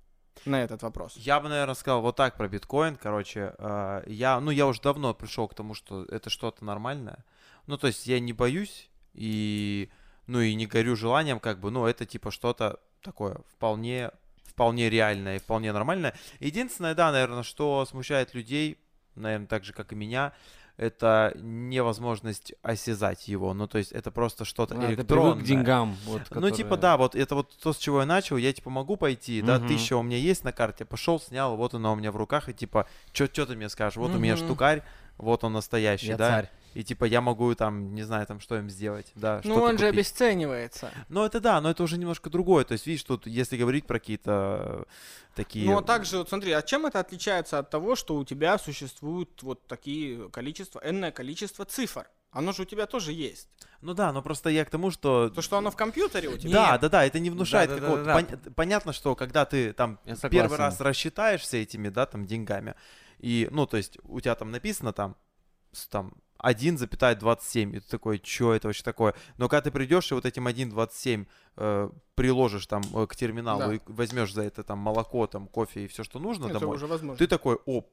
Speaker 2: на этот вопрос.
Speaker 1: Я бы, наверное, сказал вот так про биткоин. Короче, э, я, ну, я уже давно пришел к тому, что это что-то нормальное. Ну, то есть я не боюсь и, ну, и не горю желанием, как бы, ну, это типа что-то такое вполне, вполне реальное и вполне нормальное. Единственное, да, наверное, что смущает людей, наверное, так же, как и меня, это невозможность осязать его. Ну, то есть это просто что-то
Speaker 3: А, ты
Speaker 1: электронное.
Speaker 3: привык к деньгам. Вот,
Speaker 1: Ну, типа,
Speaker 3: которые-
Speaker 1: да, вот это вот то, с чего я начал, я, типа, могу пойти, да,
Speaker 3: Мгм.
Speaker 1: тысяча у меня есть на карте, пошел, снял, вот она у меня в руках, и, типа, что ты мне скажешь, вот у меня штукарь, вот он настоящий,
Speaker 3: Я
Speaker 1: да,
Speaker 3: царь.
Speaker 1: И, типа, я могу, там, не знаю, там, что им сделать, да,
Speaker 2: Ну он же
Speaker 1: купить.
Speaker 2: обесценивается.
Speaker 1: Ну, это да, но это уже немножко другое, то есть, видишь, тут, если говорить про какие-то э, такие...
Speaker 2: Ну а также, вот смотри, а чем это отличается от того, что у тебя существуют вот такие количество, энное количество цифр? Оно же у тебя тоже есть.
Speaker 1: Ну да, но просто я к тому, что...
Speaker 2: То, что оно в компьютере у тебя.
Speaker 1: Да, да, да, это не внушает
Speaker 3: Да, да, да,
Speaker 1: какого-то...
Speaker 3: да, да.
Speaker 1: пон- Понятно, что когда ты там первый раз рассчитаешься этими, да, там, деньгами, и, ну, то есть у тебя там написано там, там 1,27, и ты такой, что это вообще такое? Но когда ты придешь и вот этим 1,27 э, приложишь там э, к терминалу
Speaker 2: Да.
Speaker 1: и возьмешь за это там молоко, там кофе и все, что нужно
Speaker 2: это
Speaker 1: домой,
Speaker 2: уже возможно.
Speaker 1: ты такой, оп,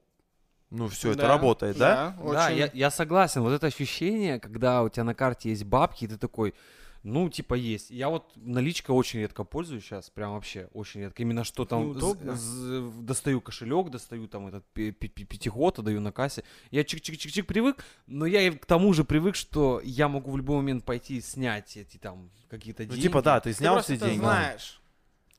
Speaker 1: ну все, это
Speaker 2: Да,
Speaker 1: работает, да?
Speaker 3: Да,
Speaker 2: очень.
Speaker 3: я, я согласен. Вот это ощущение, когда у тебя на карте есть бабки, и ты такой, ну, типа, есть. Я вот наличкой очень редко пользуюсь сейчас, прям вообще очень редко. Именно что там з-
Speaker 2: Неудобно.
Speaker 3: з- достаю кошелек, достаю там этот пятигота, даю на кассе. Я чик-чик-чик-чик привык, но я и к тому же привык, что я могу в любой момент пойти и снять эти там какие-то
Speaker 1: Ну
Speaker 3: деньги.
Speaker 1: типа да, ты
Speaker 2: Ты
Speaker 1: снял
Speaker 2: просто
Speaker 1: все деньги.
Speaker 2: знаешь,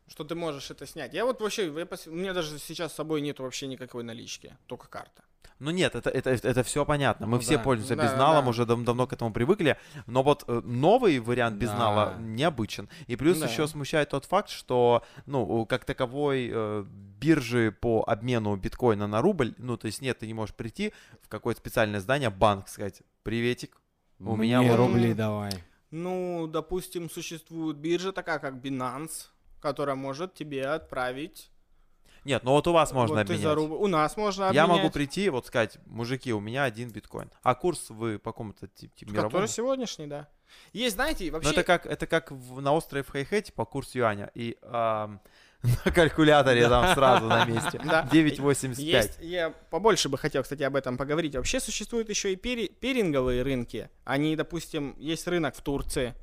Speaker 2: что ты можешь это снять. Я вот вообще, я пос- у меня даже сейчас с собой нет вообще никакой налички, только карта.
Speaker 1: Ну нет, это, это, это, все понятно. Мы
Speaker 3: Ну
Speaker 1: все
Speaker 3: да.
Speaker 1: пользуемся
Speaker 2: Да,
Speaker 1: безналом,
Speaker 2: да.
Speaker 1: уже дав- давно к этому привыкли. Но вот э, новый вариант безнала
Speaker 3: Да.
Speaker 1: необычен. И плюс
Speaker 2: Да.
Speaker 1: еще смущает тот факт, что, ну, как таковой э, биржи по обмену биткоина на рубль, ну, то есть нет, ты не можешь прийти в какое-то специальное здание, банк, сказать, приветик, у меня
Speaker 3: Мне
Speaker 1: вот-
Speaker 3: рубли давай.
Speaker 2: Ну, допустим, существует биржа такая, как Binance, которая может тебе отправить.
Speaker 1: Нет, ну вот у вас можно
Speaker 2: вот
Speaker 1: обменять.
Speaker 2: за рубль- У нас можно
Speaker 1: Я
Speaker 2: обменять.
Speaker 1: могу прийти, вот сказать, мужики, у меня один биткоин. А курс вы по какому-то типу мировому?
Speaker 2: Который сегодняшний, да. Есть, знаете, вообще...
Speaker 1: Ну, это как, это как в- на острове в Хайхете по курсу юаня. И ам, на калькуляторе там сразу на месте.
Speaker 2: Да.
Speaker 1: 9,85.
Speaker 2: Есть, я побольше бы хотел, кстати, об этом поговорить. Вообще существуют еще и пери- перинговые рынки. Они, допустим, есть рынок в Турции.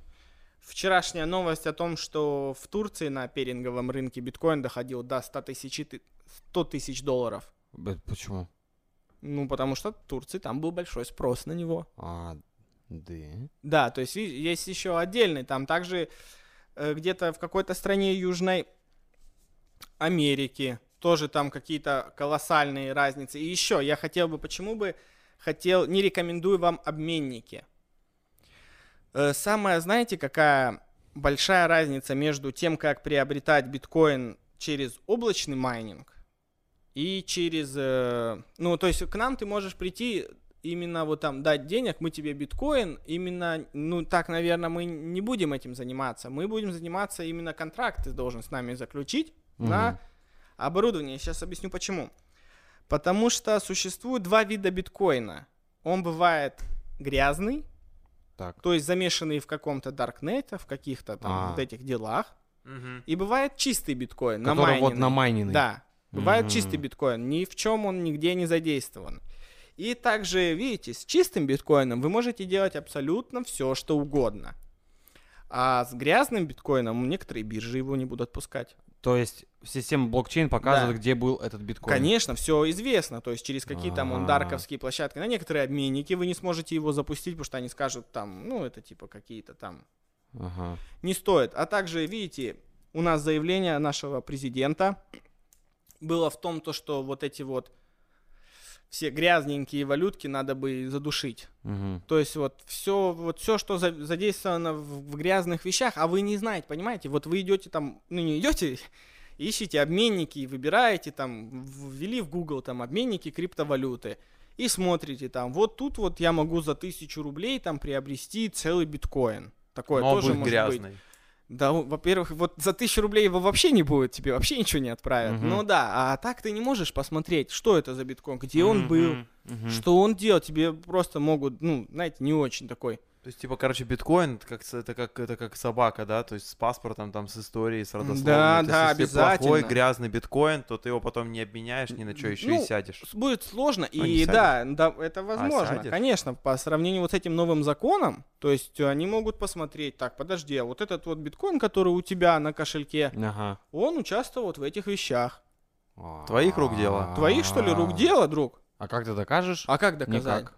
Speaker 2: Вчерашняя новость о том, что в Турции на перинговом рынке биткоин доходил до 100 тысяч, 100 тысяч долларов.
Speaker 3: Почему?
Speaker 2: Ну, потому что в Турции там был большой спрос на него.
Speaker 3: А, да.
Speaker 2: Да, то есть есть еще отдельный, там также э, где-то в какой-то стране Южной Америки тоже там какие-то колоссальные разницы. И еще я хотел бы, почему бы хотел, не рекомендую вам обменники. Э, Самая, знаете, какая большая разница между тем, как приобретать биткоин через облачный майнинг и через, э, ну, то есть к нам ты можешь прийти именно вот там дать денег, мы тебе биткоин, именно, ну так, наверное, мы не будем этим заниматься. Мы будем заниматься именно контракт ты должен с нами заключить на
Speaker 3: Мгм.
Speaker 2: оборудование. Сейчас объясню почему. Потому что существует два вида биткоина. Он бывает грязный,
Speaker 3: Так.
Speaker 2: то есть замешанный в каком-то даркнете, в каких-то там
Speaker 3: А.
Speaker 2: вот этих делах.
Speaker 1: Мгм.
Speaker 2: И бывает чистый биткоин,
Speaker 3: Который вот
Speaker 2: намайненный.
Speaker 3: намайненный.
Speaker 2: Да, бывает
Speaker 3: Мгм.
Speaker 2: чистый биткоин, ни в чем он нигде не задействован. И также, видите, с чистым биткоином вы можете делать абсолютно все, что угодно. А с грязным биткоином некоторые биржи его не будут отпускать.
Speaker 3: То есть система блокчейн показывает,
Speaker 2: Да.
Speaker 3: где был этот биткоин.
Speaker 2: Конечно, все известно, то есть через какие там
Speaker 3: А.
Speaker 2: ондарковские площадки. На некоторые обменники вы не сможете его запустить, потому что они скажут там, ну, это типа какие-то там
Speaker 3: Ага.
Speaker 2: не стоит. А также, видите, у нас заявление нашего президента было в том, то, что вот эти вот все грязненькие валютки надо бы задушить.
Speaker 3: Мгм.
Speaker 2: То есть вот все, вот все, что за- задействовано в, в грязных вещах, а вы не знаете, понимаете? Вот вы идете там, ну не идете, ищете обменники, выбираете там, ввели в Google там обменники криптовалюты и смотрите там, вот тут вот я могу за тысячу рублей там приобрести целый биткоин. Такое
Speaker 1: Но
Speaker 2: тоже
Speaker 1: будет
Speaker 2: может быть. Да, во- во-первых, вот за тысячу рублей его вообще не будет, тебе вообще ничего не отправят.
Speaker 3: Мгм.
Speaker 2: Ну да, а так ты не можешь посмотреть, что это за биткоин, где он был.
Speaker 3: Мгм.
Speaker 2: что он делал. Тебе просто могут, ну, знаете, не очень такой.
Speaker 1: То есть, типа, короче, биткоин это как, это как, это как собака, да, то есть с паспортом, там, с историей, с родословной.
Speaker 2: Да,
Speaker 1: То есть,
Speaker 2: да,
Speaker 1: если плохой,
Speaker 2: обязательно.
Speaker 1: грязный биткоин, то ты его потом не обменяешь ни на что, еще
Speaker 2: Ну,
Speaker 1: и сядешь.
Speaker 2: Будет сложно,
Speaker 1: Ну,
Speaker 2: и да, да, это возможно,
Speaker 1: сядешь?
Speaker 2: конечно, по сравнению вот с этим новым законом, то есть они могут посмотреть, так, подожди, а вот этот вот биткоин, который у тебя на кошельке,
Speaker 3: Ага.
Speaker 2: он участвовал вот в этих вещах.
Speaker 1: Твоих рук дело?
Speaker 2: Твоих, что ли, рук дело, друг?
Speaker 3: А как ты докажешь?
Speaker 2: А как доказать?
Speaker 3: Никак.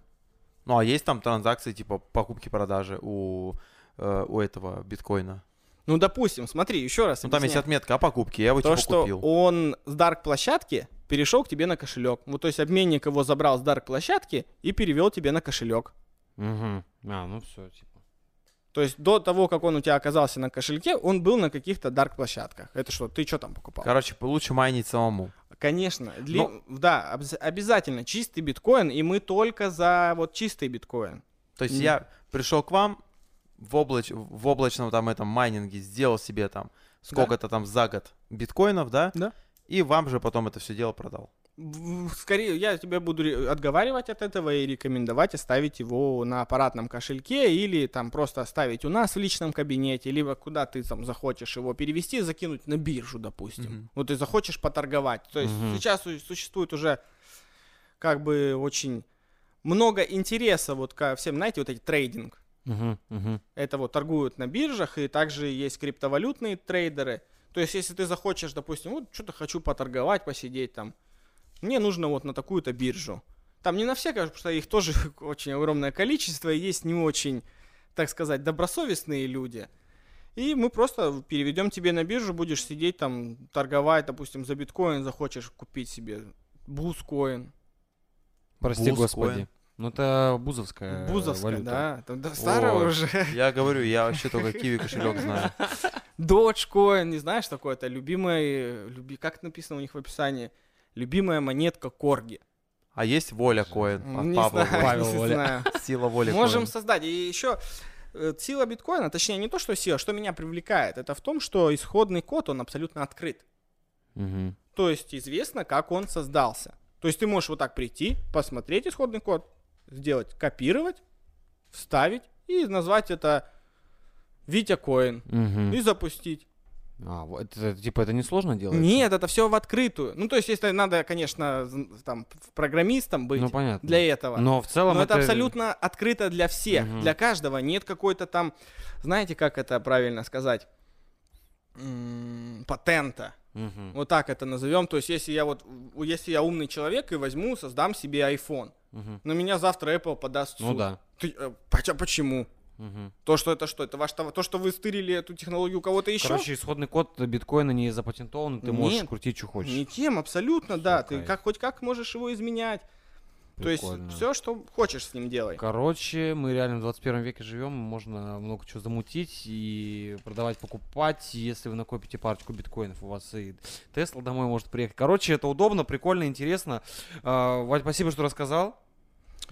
Speaker 1: Ну, а есть там транзакции, типа, покупки-продажи у, э, у этого биткоина?
Speaker 2: Ну, допустим, смотри, еще раз
Speaker 1: Ну, там есть
Speaker 2: объясняю.
Speaker 1: отметка о покупке, я его,
Speaker 2: То,
Speaker 1: типа,
Speaker 2: что
Speaker 1: купил.
Speaker 2: он с дарк площадки перешел к тебе на кошелек. Вот, то есть обменник его забрал с дарк площадки и перевел тебе на кошелек.
Speaker 3: Мгм. А, ну все, типа.
Speaker 2: То есть до того, как он у тебя оказался на кошельке, он был на каких-то дарк площадках. Это что, ты что там покупал?
Speaker 1: Короче, лучше майнить самому.
Speaker 2: Конечно. Дли-
Speaker 1: Ну-
Speaker 2: Да, обязательно чистый биткоин, и мы только за вот чистый биткоин.
Speaker 1: То есть
Speaker 2: М.
Speaker 1: я пришел к вам в, облач... в облачном там этом майнинге, сделал себе там сколько-то там за год биткоинов, да?
Speaker 2: Да.
Speaker 1: И вам же потом это все дело продал.
Speaker 2: Скорее, я тебя буду отговаривать от этого и рекомендовать оставить его на аппаратном кошельке или там просто оставить у нас в личном кабинете, либо куда ты там захочешь его перевести, закинуть на биржу, допустим.
Speaker 1: Мгм.
Speaker 2: Вот ты захочешь поторговать. То есть
Speaker 3: Мгм.
Speaker 2: сейчас су- существует уже как бы очень много интереса вот ко всем, знаете, вот эти трейдинг.
Speaker 3: Мгм, мгм.
Speaker 2: Это вот торгуют на биржах, и также есть криптовалютные трейдеры. То есть, если ты захочешь, допустим, вот что-то хочу поторговать, посидеть там, мне нужно вот на такую-то биржу. Там не на все, конечно, потому что их тоже очень огромное количество, и есть не очень, так сказать, добросовестные люди. И мы просто переведем тебе на биржу, будешь сидеть там, торговать, допустим, за биткоин, захочешь купить себе бузкоин.
Speaker 3: Прости,
Speaker 1: Бузкоин.
Speaker 3: господи. Ну это бузовская
Speaker 2: Бузовская,
Speaker 3: валюта.
Speaker 2: да. Там, да, старая
Speaker 1: Ой.
Speaker 2: уже.
Speaker 1: Я говорю, я вообще только киви кошелек знаю.
Speaker 2: Dogecoin, не знаешь такое? Это любимая, люби, как написано у них в описании, любимая монетка Корги.
Speaker 1: А есть воля коин от
Speaker 2: Не
Speaker 1: Павла
Speaker 2: знаю.
Speaker 3: Павел
Speaker 2: не
Speaker 3: Воля.
Speaker 2: знаю.
Speaker 1: Сила воли
Speaker 2: Можем
Speaker 1: коин.
Speaker 2: создать. И еще э, сила биткоина, точнее не то, что сила, что меня привлекает, это в том, что исходный код, он абсолютно открыт.
Speaker 3: Мгм.
Speaker 2: То есть известно, как он создался. То есть ты можешь вот так прийти, посмотреть исходный код, сделать, копировать, вставить и назвать это Витя Коин
Speaker 3: Мгм.
Speaker 2: и запустить.
Speaker 3: А, вот это, типа это несложно делать?
Speaker 2: Нет, это все в открытую. Ну, то есть, если надо, конечно, там, программистом быть
Speaker 3: Ну понятно.
Speaker 2: для этого.
Speaker 3: Но в целом
Speaker 2: Но это абсолютно открыто для всех,
Speaker 3: Мгм.
Speaker 2: для каждого. Нет какой-то там, знаете, как это правильно сказать, патента.
Speaker 3: Мгм.
Speaker 2: Вот так это назовем. То есть, если я вот, если я умный человек и возьму, создам себе iPhone,
Speaker 3: Мгм.
Speaker 2: но меня завтра Apple подаст в
Speaker 3: Ну
Speaker 2: суд.
Speaker 3: да.
Speaker 2: Ты, э, поч- почему?
Speaker 3: Мгм.
Speaker 2: То, что это что? Это ваш то, что вы стырили эту технологию у кого-то еще?
Speaker 3: Короче, исходный код биткоина не запатентован, ты можешь
Speaker 2: Нет.
Speaker 3: крутить, что хочешь.
Speaker 2: Никем, абсолютно, да.
Speaker 3: Всё,
Speaker 2: Ты как хоть как можешь его изменять. То
Speaker 3: Прикольно.
Speaker 2: есть все, что хочешь с ним делай.
Speaker 3: Короче, мы реально в 21 веке живем, можно много чего замутить и продавать, покупать. Если вы накопите парочку биткоинов, у вас и Тесла домой может приехать. Короче, это удобно, прикольно, интересно. А, Вадь, спасибо, что рассказал.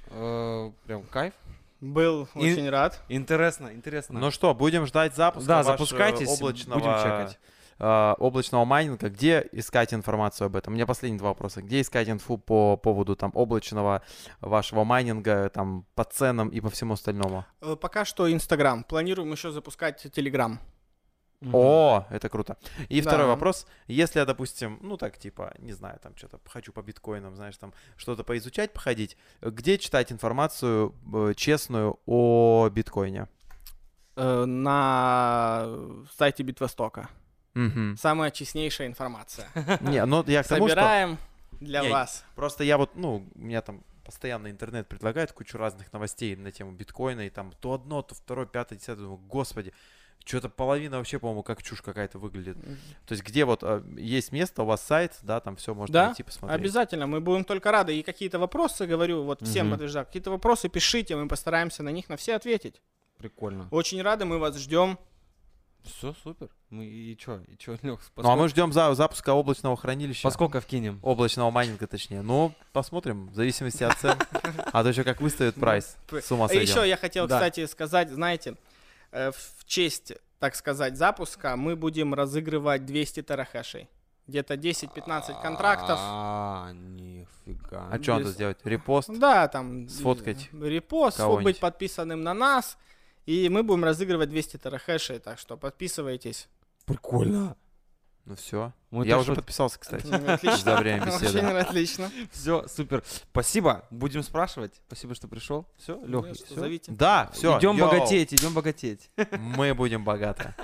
Speaker 3: А, Прям кайф.
Speaker 2: Был
Speaker 3: И-
Speaker 2: очень рад.
Speaker 3: Интересно, интересно.
Speaker 1: Ну что, будем ждать запуска
Speaker 3: да,
Speaker 1: ваш, э,
Speaker 3: запускайтесь,
Speaker 1: облачного,
Speaker 3: будем чекать.
Speaker 1: э, облачного майнинга. Где искать информацию об этом? У меня последние два вопроса. Где искать инфу по поводу там облачного вашего майнинга, там по ценам и по всему остальному?
Speaker 2: Э, Пока что Инстаграм. Планируем еще запускать Телеграм.
Speaker 3: Мгм.
Speaker 1: О, это круто. И
Speaker 2: Да.
Speaker 1: второй вопрос. Если я, допустим, ну так, типа, не знаю, там что-то хочу по биткоинам, знаешь, там что-то поизучать, походить, где читать информацию э, честную о биткоине?
Speaker 2: Э, На сайте Битвостока.
Speaker 1: Мгм.
Speaker 2: Самая честнейшая информация.
Speaker 1: Не, ну я к тому, что...
Speaker 2: Собираем для
Speaker 1: Не,
Speaker 2: вас.
Speaker 1: Просто я вот, ну, у меня там постоянно интернет предлагает кучу разных новостей на тему биткоина, и там то одно, то второе, пятое, десятое, думаю, господи, Что-то половина вообще, по-моему, как чушь какая-то выглядит. То есть где вот э, есть место, у вас сайт, да, там все можно
Speaker 2: Да,
Speaker 1: найти, посмотреть.
Speaker 2: Обязательно, мы будем только рады. И какие-то вопросы, говорю, вот всем
Speaker 3: Мгм.
Speaker 2: подтверждаю, какие-то вопросы пишите, мы постараемся на них на все ответить.
Speaker 3: Прикольно.
Speaker 2: Очень рады, мы вас ждем.
Speaker 3: Все супер. Мы и чё, и чё, Лёх,
Speaker 1: Ну а мы ждем за, запуска облачного хранилища.
Speaker 3: Поскольку вкинем?
Speaker 1: Облачного майнинга, точнее. Ну, посмотрим, в зависимости от цен. А то еще как выставят прайс. С ума
Speaker 2: И еще
Speaker 1: сойдем.
Speaker 2: я хотел, кстати, сказать, знаете, в честь, так сказать, запуска мы будем разыгрывать 200 терахэшей. Где-то 10-15 контрактов.
Speaker 3: А, нифига.
Speaker 1: А что надо сделать? Репост?
Speaker 2: Да, там...
Speaker 1: Сфоткать
Speaker 2: э, Репост, быть подписанным на нас. И мы будем разыгрывать 200 терахэшей, так что подписывайтесь.
Speaker 3: Прикольно.
Speaker 1: Ну все.
Speaker 3: Мы
Speaker 1: Я уже
Speaker 3: вот-
Speaker 1: подписался, кстати.
Speaker 2: Отлично.
Speaker 1: За время беседы.
Speaker 2: Очень отлично.
Speaker 3: Все, супер. Спасибо. Будем спрашивать. Спасибо, что пришел. Все, Леха,
Speaker 2: Ну
Speaker 3: все.
Speaker 2: Зовите.
Speaker 1: Да, все.
Speaker 3: Идем богатеть, идем богатеть.
Speaker 1: Мы будем богаты.